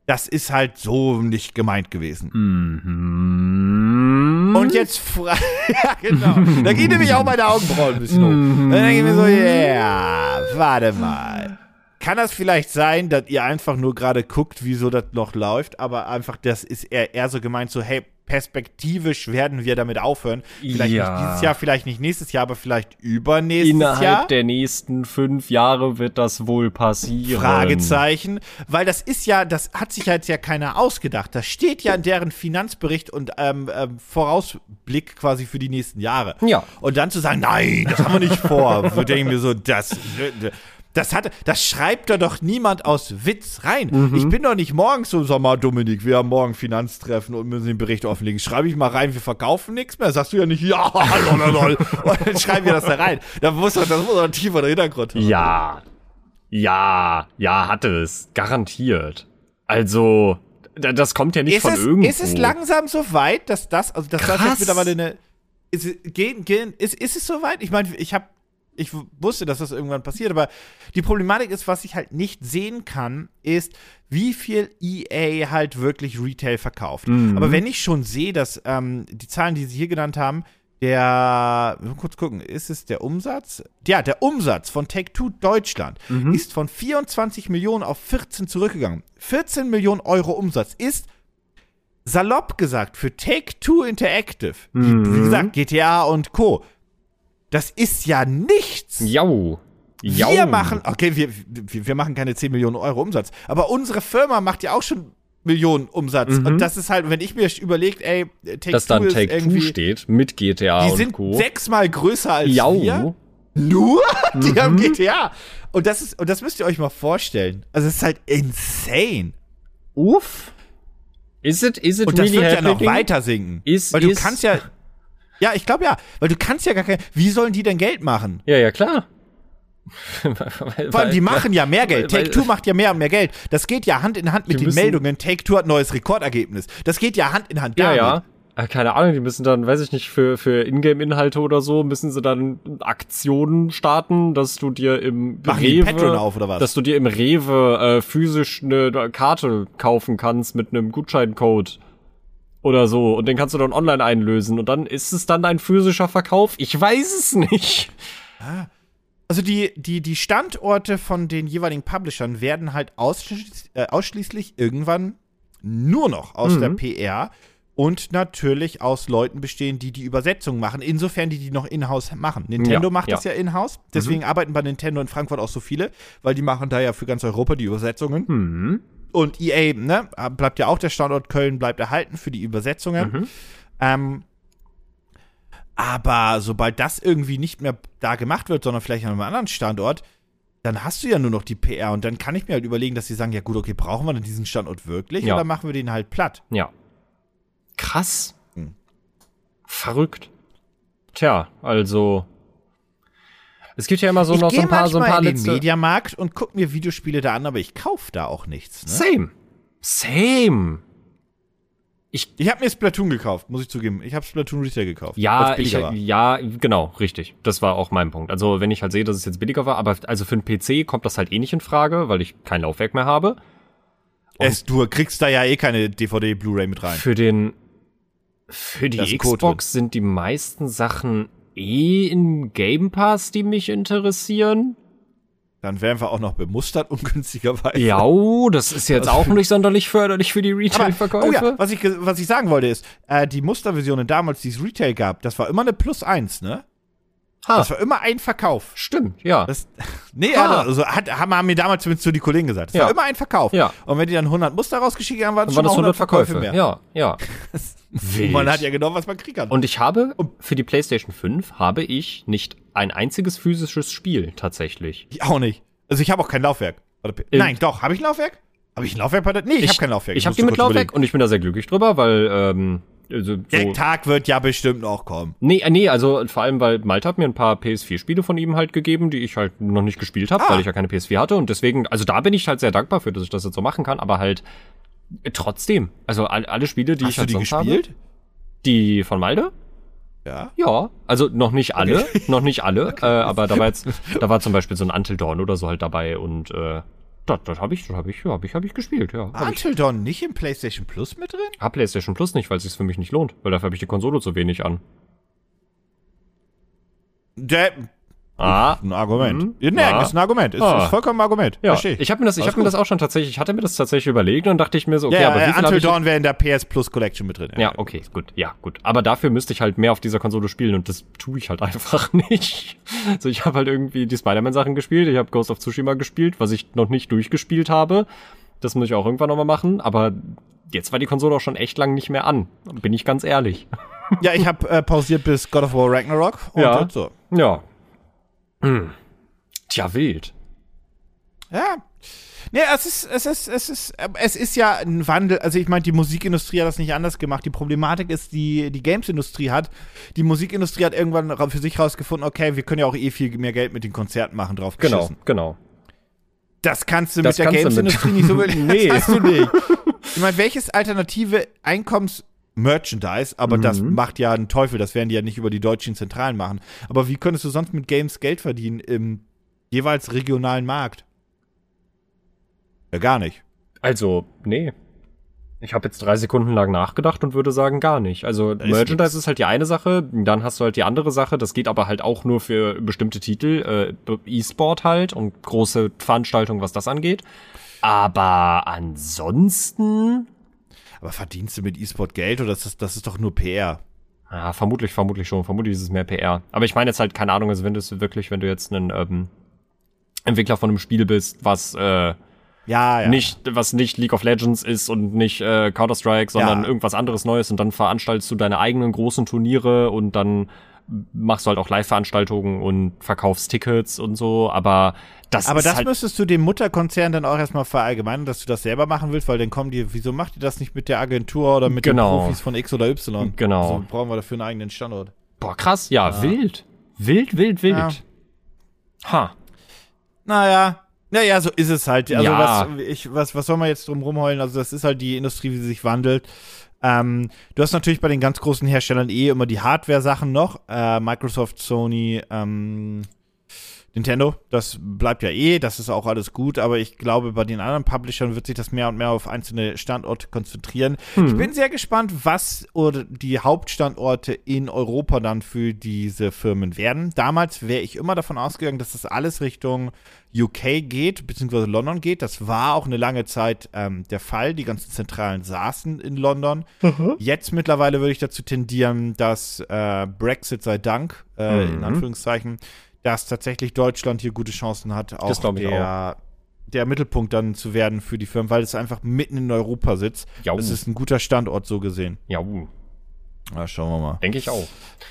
das ist halt so nicht gemeint gewesen. mhm. Und jetzt fra ja, genau. Da geht nämlich auch meine Augenbrauen ein bisschen hoch. Dann denke ich mir so, ja, warte mal. Kann das vielleicht sein, dass ihr einfach nur gerade guckt, wieso das noch läuft, aber einfach, das ist eher, eher so gemeint, so, hey, perspektivisch werden wir damit aufhören. Vielleicht Ja. nicht dieses Jahr, vielleicht nicht nächstes Jahr, aber vielleicht übernächstes Innerhalb Jahr. der nächsten fünf Jahre wird das wohl passieren. Fragezeichen, weil das ist ja, das hat sich jetzt ja keiner ausgedacht. Das steht ja in deren Finanzbericht und ähm, ähm, Vorausblick quasi für die nächsten Jahre. Ja. Und dann zu sagen, nein, das haben wir nicht vor, wo denken wir so, das, das hat, das schreibt da doch niemand aus Witz rein. Mhm. Ich bin doch nicht morgens so, sag mal, Dominik, wir haben morgen Finanztreffen und müssen den Bericht offenlegen. Schreibe ich mal rein, wir verkaufen nichts mehr. Sagst du ja nicht, ja, lol, lol. Und dann schreiben wir das da rein. Da muss doch, das muss doch ein tiefer Hintergrund haben. Ja. Ja, ja, hat es. Garantiert. Also, da- das kommt ja nicht ist von es, irgendwo. Ist es langsam so weit, dass das, also dass das Krass. jetzt mittlerweile eine, ist, es- gehen, gehen, ist, ist es so weit? Ich meine, ich habe ich wusste, dass das irgendwann passiert, aber die Problematik ist, was ich halt nicht sehen kann, ist, wie viel EA halt wirklich Retail verkauft. Mhm. Aber wenn ich schon sehe, dass ähm, die Zahlen, die Sie hier genannt haben, der, kurz gucken, ist es der Umsatz? Ja, der Umsatz von Take-Two Deutschland Mhm. ist von 24 Millionen auf 14 zurückgegangen. 14 Millionen Euro Umsatz ist salopp gesagt für Take-Two Interactive, Mhm. wie gesagt, GTA und Co. Das ist ja nichts. Jau. Jau. Wir machen, okay, wir, wir, wir machen keine 10 Millionen Euro Umsatz, aber unsere Firma macht ja auch schon Millionen Umsatz. Mhm. Und das ist halt, wenn ich mir überlegt, ey, Take Dass dann Take Two steht mit GTA die und sind Co. sechsmal größer als Jau. wir. Nur? Die Mhm. haben GTA. Und das ist, und das müsst ihr euch mal vorstellen. Also, es ist halt insane. Uff. Is it, is it Und das really wird ja noch happening? weiter sinken. Ist- weil du ist- kannst ja. Ja, ich glaube ja. Weil du kannst ja gar kein. Wie sollen die denn Geld machen? Ja, ja, klar. Vor allem, die machen ja mehr Geld. weil- Take-Two macht ja mehr und mehr Geld. Das geht ja Hand in Hand mit den Meldungen. Take-Two hat neues Rekordergebnis. Das geht ja Hand in Hand Ja, damit. ja. Äh, Keine Ahnung, die müssen dann, weiß ich nicht, für, für Ingame-Inhalte oder so, müssen sie dann Aktionen starten, dass du dir im Machen die Patreon auf, oder was? dass du dir im Rewe äh, physisch eine Karte kaufen kannst mit einem Gutscheincode oder so und den kannst du dann online einlösen und dann ist es dann ein physischer Verkauf? Ich weiß es nicht. Also die, die, die Standorte von den jeweiligen Publishern werden halt ausschließlich, äh, ausschließlich irgendwann nur noch aus Mhm. der PR und natürlich aus Leuten bestehen, die die Übersetzung machen, insofern die die noch in-house machen. Nintendo Ja, macht ja. das ja in-house, deswegen arbeiten bei Nintendo in Frankfurt auch so viele, weil die machen da ja für ganz Europa die Übersetzungen. Hm. Und EA, ne, bleibt ja auch der Standort Köln, bleibt erhalten für die Übersetzungen. Mhm. Ähm, aber sobald das irgendwie nicht mehr da gemacht wird, sondern vielleicht an einem anderen Standort, dann hast du ja nur noch die PR und dann kann ich mir halt überlegen, dass sie sagen, ja gut, okay, brauchen wir denn diesen Standort wirklich Ja. oder machen wir den halt platt? Ja. Krass. Hm. Verrückt. Tja, also. Es gibt ja immer so ich noch so ein paar, so ein paar in den. Mediamarkt und guck mir Videospiele da an, aber ich kaufe da auch nichts. Ne? Same. Same. Ich habe mir Splatoon gekauft, muss ich zugeben. Ich habe Splatoon Retail gekauft. Ja, ich, ja, genau, richtig. Das war auch mein Punkt. Also, wenn ich halt sehe, dass es jetzt billiger war, aber also für einen PC kommt das halt eh nicht in Frage, weil ich kein Laufwerk mehr habe. Es, du kriegst da ja eh keine DVD, Blu-ray mit rein. Für den, für die Xbox sind die meisten Sachen eh in Game Pass, die mich interessieren. Dann wären wir auch noch bemustert, ungünstigerweise. Ja, oh, das ist jetzt auch nicht sonderlich förderlich für die Retail-Verkäufe. oh ja, was ich, was ich sagen wollte ist, äh, die Musterversionen damals, die es Retail gab, das war immer eine Plus eins, ne? Ha. Das war immer ein Verkauf. Stimmt, ja. Das, nee, Ha. also hat, haben, haben mir damals zumindest so die Kollegen gesagt. Es Ja. war immer ein Verkauf. Ja. Und wenn die dann 100 Muster rausgeschickt haben, waren es schon waren das mal 100 100 Verkäufe. mehr. Ja, ja. Man hat ja genau, was man kriegen kann. Und ich habe für die PlayStation 5 habe ich nicht ein einziges physisches Spiel tatsächlich. ich auch nicht. Also ich habe auch kein Laufwerk. Ähm, Nein, doch, habe ich ein Laufwerk? Habe ich ein Laufwerk? Nee, ich, habe kein Laufwerk. Ich habe musste die mit Laufwerk überlegen. und ich bin da sehr glücklich drüber, weil ähm, also Der so, Tag wird ja bestimmt noch kommen. Nee, äh, nee, also vor allem, weil Malte hat mir ein paar PS4-Spiele von ihm halt gegeben, die ich halt noch nicht gespielt habe, Ah. weil ich ja keine PS4 hatte. Und deswegen, also da bin ich halt sehr dankbar für, dass ich das jetzt so machen kann, aber halt äh, trotzdem. Also all, alle Spiele, die Hast ich du halt die sonst gespielt? habe. Die von Malde? Ja. Ja, also noch nicht alle, noch nicht alle, äh, aber da war jetzt, da war zum Beispiel so ein Until Dawn oder so halt dabei und äh, das, das habe ich, das habe ich, ja, habe ich, hab ich gespielt, ja. Hab Until Dawn nicht im PlayStation Plus mit drin? hab PlayStation Plus nicht, weil es sich für mich nicht lohnt, weil dafür habe ich die Konsole zu wenig an. Der, Ah, ein Argument. Ja, nee, Ah. ist ein Argument. Ist, Ah. ist vollkommen ein Argument. Ja, ich habe mir das, ich habe mir das auch schon tatsächlich, ich hatte mir das tatsächlich überlegt und dachte ich mir so, okay, ja, ja, aber wie viel hab Until Dawn wäre in der PS Plus Collection mit drin. Ja, okay, gut, ja, gut. Aber dafür müsste ich halt mehr auf dieser Konsole spielen und das tue ich halt einfach nicht. Also ich habe halt irgendwie die Spider-Man-Sachen gespielt, ich habe Ghost of Tsushima gespielt, was ich noch nicht durchgespielt habe. Das muss ich auch irgendwann nochmal machen, aber jetzt war die Konsole auch schon echt lang nicht mehr an, bin ich ganz ehrlich. Ja, ich habe äh, pausiert bis God of War Ragnarok. Und Ja. jetzt so. Ja. Hm. Tja, wild. Ja. Nee, es ist, es ist, es ist, es ist ja ein Wandel. Also ich meine, die Musikindustrie hat das nicht anders gemacht. Die Problematik ist, die die Games-Industrie hat. Die Musikindustrie hat irgendwann für sich rausgefunden, okay, wir können ja auch eh viel mehr Geld mit den Konzerten machen, drauf Genau, genau. Das kannst du Das mit der kannst mit- Games-Industrie nicht so wirklich. Nee. Das hast du nicht. Ich meine, welches alternative Einkommens Merchandise, aber das Mhm. macht ja einen Teufel, das werden die ja nicht über die deutschen Zentralen machen. Aber wie könntest du sonst mit Games Geld verdienen im jeweils regionalen Markt? Ja, gar nicht. Also, nee. Ich habe jetzt drei Sekunden lang nachgedacht und würde sagen, gar nicht. Also ist Merchandise nix. ist halt die eine Sache, dann hast du halt die andere Sache, das geht aber halt auch nur für bestimmte Titel, äh, E-Sport halt und große Veranstaltungen, was das angeht. Aber ansonsten, Aber verdienst du mit E-Sport Geld oder ist das, das ist doch nur PR? ja, vermutlich, vermutlich schon, vermutlich ist es mehr PR. Aber ich meine jetzt halt, keine Ahnung, also wenn du es wirklich, wenn du jetzt ein ähm, Entwickler von einem Spiel bist, was äh, Ja, ja. nicht, was nicht League of Legends ist und nicht äh, Counter-Strike, sondern Ja. irgendwas anderes Neues und dann veranstaltest du deine eigenen großen Turniere und dann machst du halt auch Live-Veranstaltungen und verkaufst Tickets und so, aber das Aber das halt, müsstest du dem Mutterkonzern dann auch erstmal verallgemeinern, dass du das selber machen willst, weil dann kommen die, wieso macht ihr das nicht mit der Agentur oder mit Genau. den Profis von X oder Y? Genau. Also brauchen wir dafür einen eigenen Standort. boah, krass, ja, wild. Wild, wild, wild. Ja. Ha. Naja, naja, so ist es halt. Also Ja. was, ich, was, was soll man jetzt drum rumheulen? Also das ist halt die Industrie, wie sie sich wandelt. Ähm, du hast natürlich bei den ganz großen Herstellern eh immer die Hardware-Sachen noch. Äh, Microsoft, Sony, ähm, Nintendo, das bleibt ja eh, das ist auch alles gut, aber ich glaube, bei den anderen Publishern wird sich das mehr und mehr auf einzelne Standorte konzentrieren. Ich bin sehr gespannt, was oder die Hauptstandorte in Europa dann für diese Firmen werden. Damals wäre ich immer davon ausgegangen, dass das alles Richtung UK geht, beziehungsweise London geht. Das war auch eine lange Zeit ähm, der Fall. Die ganzen Zentralen saßen in London. Jetzt mittlerweile würde ich dazu tendieren, dass äh, Brexit sei Dank, äh, in Mhm. Anführungszeichen, dass tatsächlich Deutschland hier gute Chancen hat, auch glaub ich der, der Mittelpunkt dann zu werden für die Firmen, weil es einfach mitten in Europa sitzt. Jau. Das ist ein guter Standort so gesehen. Ja, Na, schauen wir mal. denke ich auch.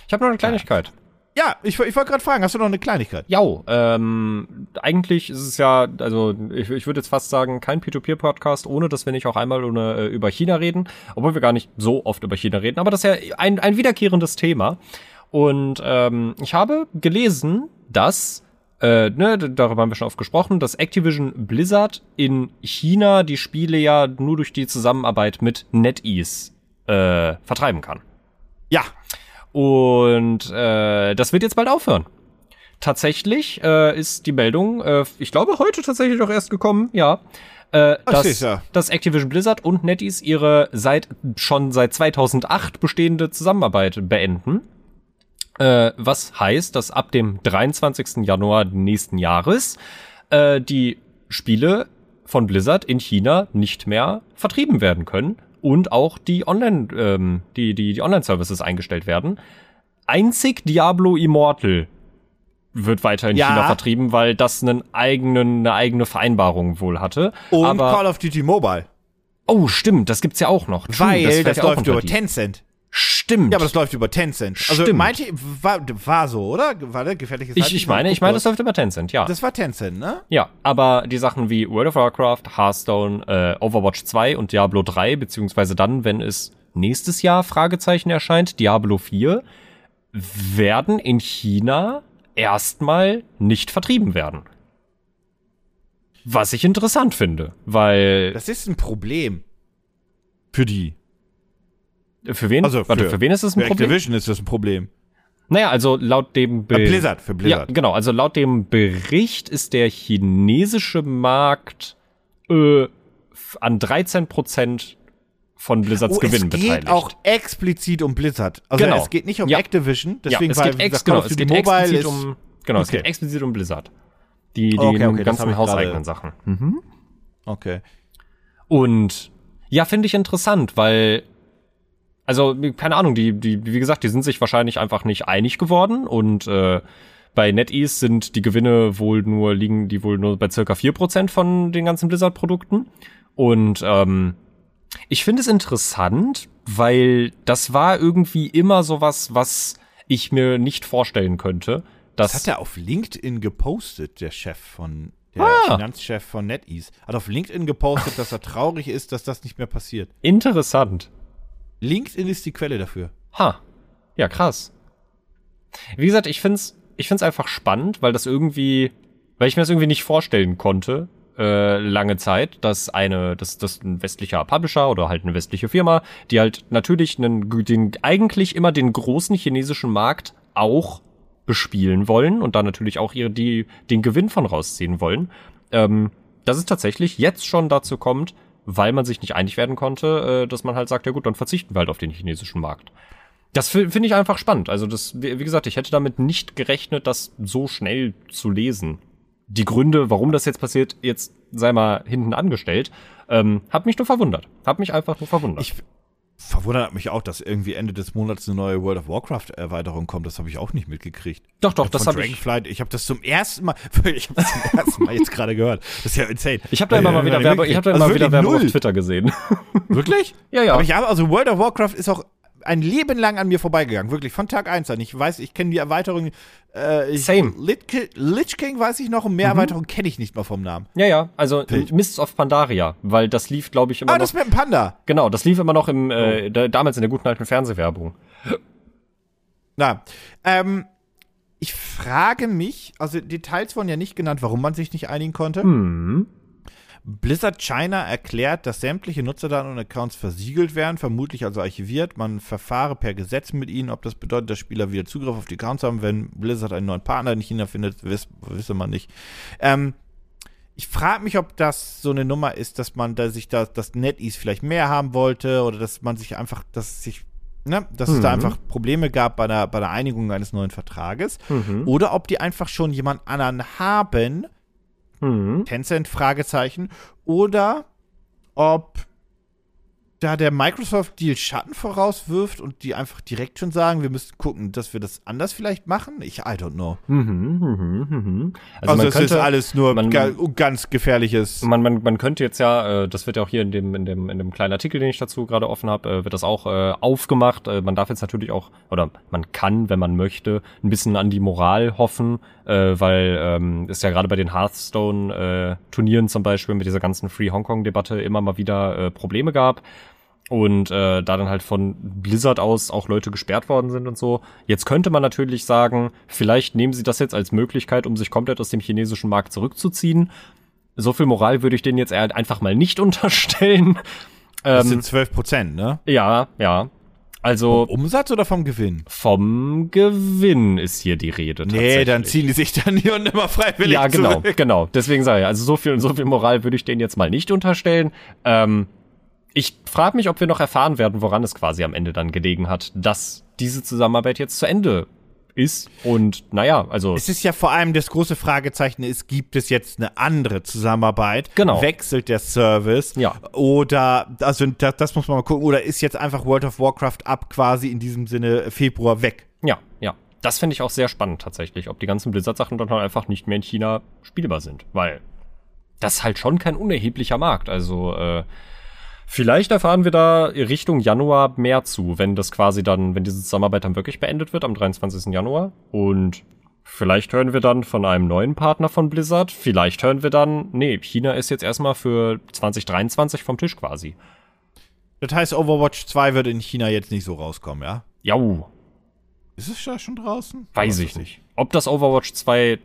Ich habe noch eine Kleinigkeit. Ja, ich, ich wollte gerade fragen, hast du noch eine Kleinigkeit? Ja, ähm, eigentlich ist es ja, also ich, ich würde jetzt fast sagen, kein P2P-Podcast, ohne dass wir nicht auch einmal ohne, äh, über China reden, obwohl wir gar nicht so oft über China reden, aber das ist ja ein, ein wiederkehrendes Thema. Und ähm, ich habe gelesen, dass, äh, ne, darüber haben wir schon oft gesprochen, dass Activision Blizzard in China die Spiele ja nur durch die Zusammenarbeit mit NetEase äh, vertreiben kann. Ja. Und äh, das wird jetzt bald aufhören. Tatsächlich äh, ist die Meldung, äh, ich glaube, heute tatsächlich auch erst gekommen, ja. Äh, Ach, dass, sicher. dass Activision Blizzard und NetEase ihre seit schon seit 2008 bestehende Zusammenarbeit beenden. Äh, was heißt, dass ab dem 23. Januar nächsten Jahres äh, die Spiele von Blizzard in China nicht mehr vertrieben werden können und auch die Online, ähm, die, die, die Online-Services eingestellt werden. Einzig Diablo Immortal wird weiter in Ja. China vertrieben, weil das einen eigenen, eine eigene Vereinbarung wohl hatte. Und Aber, Call of Duty Mobile. oh, stimmt, das gibt's ja auch noch. True, Weil das, auch läuft über die. Tencent. Stimmt. Ja, aber das läuft über Tencent. Also Stimmt. meinte war, war so, oder? War der gefährliches ich, ich meine, ich meine, das läuft über Tencent, ja. Das war Tencent, ne? Ja, aber die Sachen wie World of Warcraft, Hearthstone, äh, Overwatch 2 und Diablo 3, beziehungsweise dann, wenn es nächstes Jahr Fragezeichen erscheint, Diablo 4, werden in China erstmal nicht vertrieben werden. Was ich interessant finde, weil Das ist ein Problem. Für die. Für wen? Also warte, für- wen ist das ein Für Problem? Activision ist das ein Problem. Naja, also laut dem Be Blizzard, für Blizzard. Ja, genau. Also laut dem Bericht ist der chinesische Markt äh, an 13 Prozent von Blizzards Oh, Gewinn es geht beteiligt. auch explizit um Blizzard. Also Genau. es geht nicht um Ja. Activision, deswegen ja, es weil geht, ex genau, of es geht Mobile explizit um genau, es Okay. geht explizit um Blizzard. Die, die Okay, okay, ganzen hauseigenen Sachen. Mhm. Okay. Und ja, finde ich interessant, weil also keine Ahnung, die die wie gesagt, die sind sich wahrscheinlich einfach nicht einig geworden und äh, bei NetEase sind die Gewinne wohl nur liegen die wohl nur bei circa 4% von den ganzen Blizzard Produkten und ähm, ich finde es interessant, weil das war irgendwie immer sowas, was ich mir nicht vorstellen könnte. Das hat er auf LinkedIn gepostet, der Chef von, der Ah. Finanzchef von NetEase. Hat auf LinkedIn gepostet, dass er traurig ist, dass das nicht mehr passiert. interessant. LinkedIn ist die Quelle dafür. Ha. Ja, krass. Wie gesagt, ich find's, ich find's einfach spannend, weil das irgendwie, weil ich mir das irgendwie nicht vorstellen konnte, äh, lange Zeit, dass eine, dass das ein westlicher Publisher oder halt eine westliche Firma, die halt natürlich einen, den eigentlich immer den großen chinesischen Markt auch bespielen wollen und da natürlich auch ihre die den Gewinn von rausziehen wollen, ähm, dass es tatsächlich jetzt schon dazu kommt, weil man sich nicht einig werden konnte, äh, dass man halt sagt, ja gut, dann verzichten wir halt auf den chinesischen Markt. Das finde ich einfach spannend. Also das, wie gesagt, ich hätte damit nicht gerechnet, das so schnell zu lesen die Gründe, warum das jetzt passiert, jetzt sei mal hinten angestellt, ähm, hat mich nur verwundert. Hat mich einfach nur verwundert. Ich verwundert mich auch, dass irgendwie Ende des Monats eine neue World of Warcraft Erweiterung kommt. Das habe ich auch nicht mitgekriegt. Doch, doch, das habe ich. Dragonflight, ich habe das zum ersten Mal, ich habe das zum ersten Mal jetzt gerade gehört. Das ist ja insane. Ich habe da immer mal wieder Werbung, ich habe da immer also wieder Werbung auf Twitter gesehen. Wirklich? Ja, ja. Aber ich habe also World of Warcraft ist auch ein Leben lang an mir vorbeigegangen, wirklich von Tag 1 an. Ich weiß, ich kenne die Erweiterung. Äh, ich, Same. Lich, Lich, King weiß ich noch und mehr mhm. Erweiterungen kenne ich nicht mal vom Namen. Ja, ja, also Wild. Mists of Pandaria, weil das lief, glaube ich, immer ah, noch. Ah, das mit dem Panda. Genau, das lief immer noch im, äh, oh. damals in der guten alten Fernsehwerbung. Na, ähm, ich frage mich, also Details wurden ja nicht genannt, warum man sich nicht einigen konnte. Mhm. Blizzard China erklärt, dass sämtliche Nutzerdaten und Accounts versiegelt werden, vermutlich also archiviert. Man verfahre per Gesetz mit ihnen, ob das bedeutet, dass Spieler wieder Zugriff auf die Accounts haben, wenn Blizzard einen neuen Partner in China findet, wiss, wisse man nicht. Ähm, ich frage mich, ob das so eine Nummer ist, dass man da sich da, dass NetEase vielleicht mehr haben wollte oder dass man sich einfach, dass sich Ne, dass mhm. es da mhm. einfach Probleme gab bei der, bei der Einigung eines neuen Vertrages. Mhm. Oder ob die einfach schon jemand anderen haben, Mhm. Tencent Fragezeichen oder ob da der Microsoft-Deal Schatten vorauswirft und die einfach direkt schon sagen, wir müssen gucken, dass wir das anders vielleicht machen? Ich, I don't know. Mhm, mhm, mhm. Also, also es könnte, ist alles nur man, ga, ganz gefährliches. Man, man, man könnte jetzt ja, äh, das wird ja auch hier in dem, in dem, in dem kleinen Artikel, den ich dazu gerade offen habe, äh, wird das auch äh, aufgemacht. Man darf jetzt natürlich auch, oder man kann, wenn man möchte, ein bisschen an die Moral hoffen, weil ähm, es ja gerade bei den Hearthstone-Turnieren zum Beispiel mit dieser ganzen Free Hong Kong-Debatte immer mal wieder Probleme gab und äh, da dann halt von Blizzard aus auch Leute gesperrt worden sind und so. Jetzt könnte man natürlich sagen, vielleicht nehmen sie das jetzt als Möglichkeit, um sich komplett aus dem chinesischen Markt zurückzuziehen. So viel Moral würde ich denen jetzt einfach mal nicht unterstellen. Das ähm, sind 12 Prozent, ne? Ja, ja. Also vom Umsatz oder vom Gewinn? Vom Gewinn ist hier die Rede. Nee, dann ziehen die sich dann hier und immer freiwillig Ja, genau, zurück. genau. Deswegen sage ich, also so viel so viel Moral würde ich denen jetzt mal nicht unterstellen. Ähm, ich frage mich, ob wir noch erfahren werden, woran es quasi am Ende dann gelegen hat, dass diese Zusammenarbeit jetzt zu Ende ist. Und naja, also. Es ist ja vor allem das große Fragezeichen ist, gibt es jetzt eine andere Zusammenarbeit? Genau. Wechselt der Service? Ja. Oder, also das, das muss man mal gucken, oder ist jetzt einfach World of Warcraft ab quasi in diesem Sinne Februar weg? Ja, ja. Das finde ich auch sehr spannend tatsächlich, ob die ganzen Blizzard-Sachen dann halt einfach nicht mehr in China spielbar sind. Weil das ist halt schon kein unerheblicher Markt. Also, äh, Vielleicht erfahren wir da Richtung Januar mehr zu, wenn das quasi dann, wenn diese Zusammenarbeit dann wirklich beendet wird am 23. Januar. Und vielleicht hören wir dann von einem neuen Partner von Blizzard. Vielleicht hören wir dann, nee, China ist jetzt erstmal für 2023 vom Tisch quasi. Das heißt, Overwatch 2 wird in China jetzt nicht so rauskommen, ja? Jau. Ist es da schon draußen? Weiß ich nicht. Ob das Overwatch 2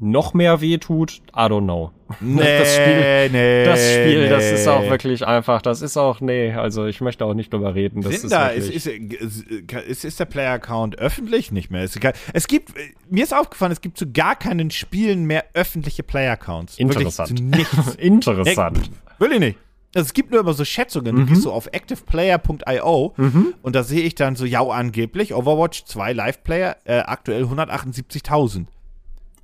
noch mehr wehtut, I don't know. Nee, das Spiel, nee, das Spiel, nee. das ist auch wirklich einfach, das ist auch, nee, also ich möchte auch nicht drüber reden. Das Sind ist, da, ist, ist, ist, ist der Player-Account öffentlich? Nicht mehr. Es gibt, mir ist aufgefallen, es gibt zu gar keinen Spielen mehr öffentliche Player-Accounts. Interessant. Nichts. Interessant. Ja, will ich nicht. Also es gibt nur immer so Schätzungen. Mhm. Du gehst so auf activeplayer.io mhm. und da sehe ich dann so, ja, angeblich Overwatch 2 Live-Player äh, aktuell 178.000.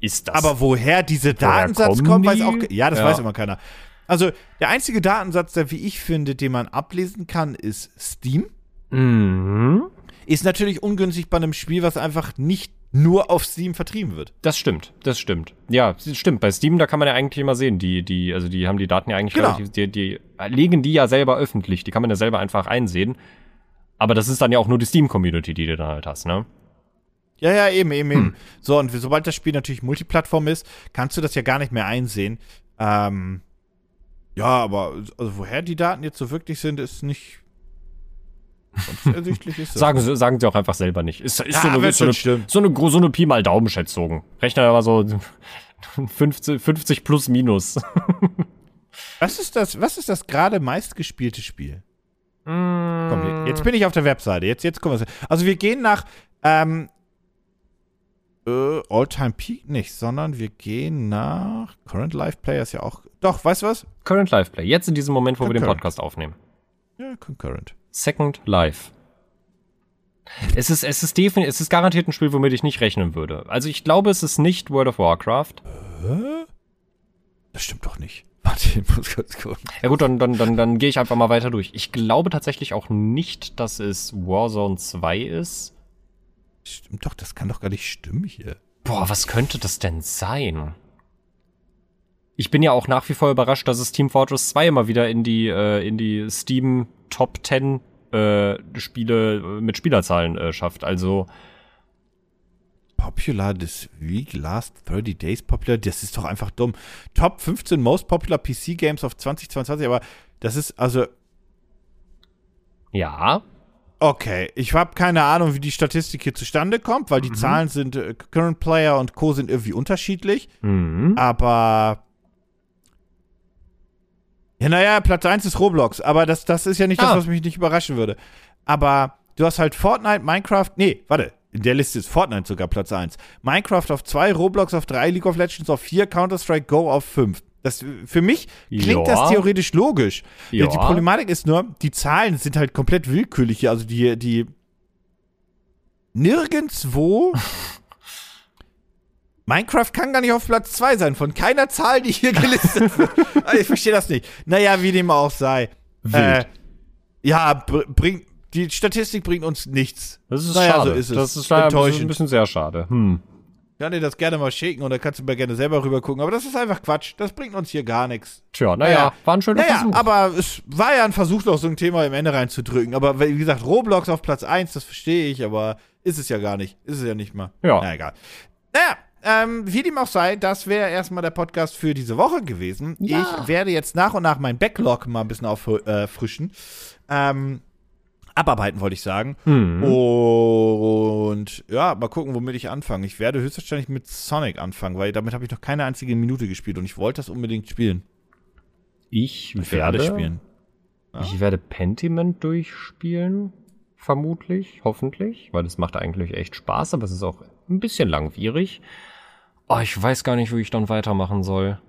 Ist das? Aber woher dieser Datensatz kommt, weiß auch. Ja, das ja. weiß immer keiner. Also, der einzige Datensatz, der, wie ich finde, den man ablesen kann, ist Steam. Mhm. Ist natürlich ungünstig bei einem Spiel, was einfach nicht nur auf Steam vertrieben wird. Das stimmt, das stimmt. Ja, das stimmt. Bei Steam, da kann man ja eigentlich immer sehen, die, die, also die haben die Daten ja eigentlich genau. relativ, die, die legen die ja selber öffentlich, die kann man ja selber einfach einsehen. Aber das ist dann ja auch nur die Steam-Community, die du dann halt hast, ne? Ja, ja, eben, eben, eben. Hm. So, und sobald das Spiel natürlich Multiplattform ist, kannst du das ja gar nicht mehr einsehen. Ähm, ja, aber also woher die Daten jetzt so wirklich sind, ist nicht ersichtlich. Ist sagen, sie, sagen sie auch einfach selber nicht. Ist, ist ja, so, eine, so, eine, so, eine, so eine Pi mal Daumenschätzung. Rechner aber so 50, 50 plus minus. Was ist das, was ist das gerade meistgespielte Spiel? Komm, jetzt bin ich auf der Webseite. Jetzt, jetzt kommen wir. Also wir gehen nach ähm, äh, All-Time Peak nicht, sondern wir gehen nach Current Live Player ist ja auch. Doch, weißt du was? Current Live Play. Jetzt in diesem Moment, wo wir den Concurrent. Podcast aufnehmen. Ja, Concurrent. Second Life. Es ist, es ist definitiv, es ist garantiert ein Spiel, womit ich nicht rechnen würde. Also ich glaube, es ist nicht World of Warcraft. Das stimmt doch nicht. Warte, ich muss kurz gucken. Ja gut, dann, dann, dann, dann gehe ich einfach mal weiter durch. Ich glaube tatsächlich auch nicht, dass es Warzone 2 ist. Stimmt doch, das kann doch gar nicht stimmen hier. Boah, was könnte das denn sein? Ich bin ja auch nach wie vor überrascht, dass es Team Fortress 2 immer wieder in die, äh, in die Steam Top 10 äh, Spiele äh, mit Spielerzahlen äh, schafft. Also, Popular this week, last 30 days popular. Das ist doch einfach dumm. Top 15 most popular PC Games of 2022, aber das ist also ja. Okay, ich habe keine Ahnung, wie die Statistik hier zustande kommt, weil die Mhm. Zahlen sind, äh, Current Player und Co. sind irgendwie unterschiedlich. Mhm. Aber. Ja, naja, Platz 1 ist Roblox, aber das, das ist ja nicht Ah. das, was mich nicht überraschen würde. Aber du hast halt Fortnite, Minecraft. Nee, warte. In der Liste ist Fortnite sogar Platz 1. Minecraft auf 2, Roblox auf 3, League of Legends auf 4, Counter-Strike Go auf 5. Das, für mich klingt Ja. das theoretisch logisch. Ja. Die Problematik ist nur, die Zahlen sind halt komplett willkürlich hier. Also die, die nirgendwo. Minecraft kann gar nicht auf Platz 2 sein, von keiner Zahl, die hier gelistet wird. Also ich verstehe das nicht. Naja, wie dem auch sei. Äh, ja, br bringt, die Statistik bringt uns nichts. Das ist naja, schade. so ist es. Das ist leider ein bisschen sehr schade. Hm. Kann dir das gerne mal schicken und dann kannst du mir gerne selber rüber gucken. Aber das ist einfach Quatsch. Das bringt uns hier gar nichts. Tja, naja, Naja. war ein schöner Naja, Versuch. aber es war ja ein Versuch, noch so ein Thema im Ende reinzudrücken. Aber wie gesagt, Roblox auf Platz 1, das verstehe ich, aber ist es ja gar nicht. Ist es ja nicht mal. Ja. Na egal. Naja, ähm, wie dem auch sei, das wäre erstmal der Podcast für diese Woche gewesen. Ja. Ich werde jetzt nach und nach mein Backlog mal ein bisschen auffrischen. Ähm, abarbeiten, wollte ich sagen. Hm. Und ja, mal gucken, womit ich anfange. Ich werde höchstwahrscheinlich mit Sonic anfangen, weil damit habe ich noch keine einzige Minute gespielt und ich wollte das unbedingt spielen. Ich alle werde, spielen. ich werde Pentiment durchspielen. Vermutlich, hoffentlich, weil es macht eigentlich echt Spaß, aber es ist auch ein bisschen langwierig. Oh, ich weiß gar nicht, wie ich dann weitermachen soll.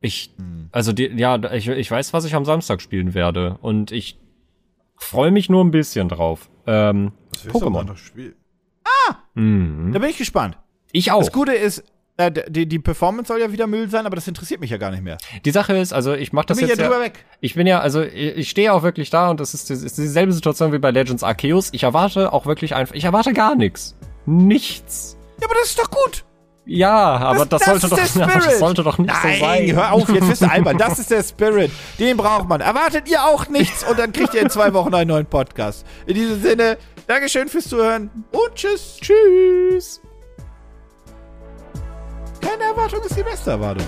Ich, Hm. also die, ja, ich, ich weiß, was ich am Samstag spielen werde und ich freue mich nur ein bisschen drauf. Ähm, Pokémon. Spiel. mhm. Da bin ich gespannt. Ich auch. Das Gute ist, äh, die, die Performance soll ja wieder Müll sein, aber das interessiert mich ja gar nicht mehr. Die Sache ist, also ich mache Da das bin ich jetzt ja ja, drüber weg. Ich bin ja, also ich ich stehe auch wirklich da und das ist, das ist dieselbe Situation wie bei Legends Arceus. Ich erwarte auch wirklich einfach, ich erwarte gar nichts. Nichts. Ja, aber das ist doch gut. Ja, aber das, das sollte doch, aber das sollte doch nicht Nein, so sein. hör auf, jetzt bist du albern. Das ist der Spirit. Den braucht man. Erwartet ihr auch nichts und dann kriegt ihr in zwei Wochen einen neuen Podcast. In diesem Sinne, Dankeschön fürs Zuhören und tschüss. Tschüss. Keine Erwartung ist die beste Erwartung.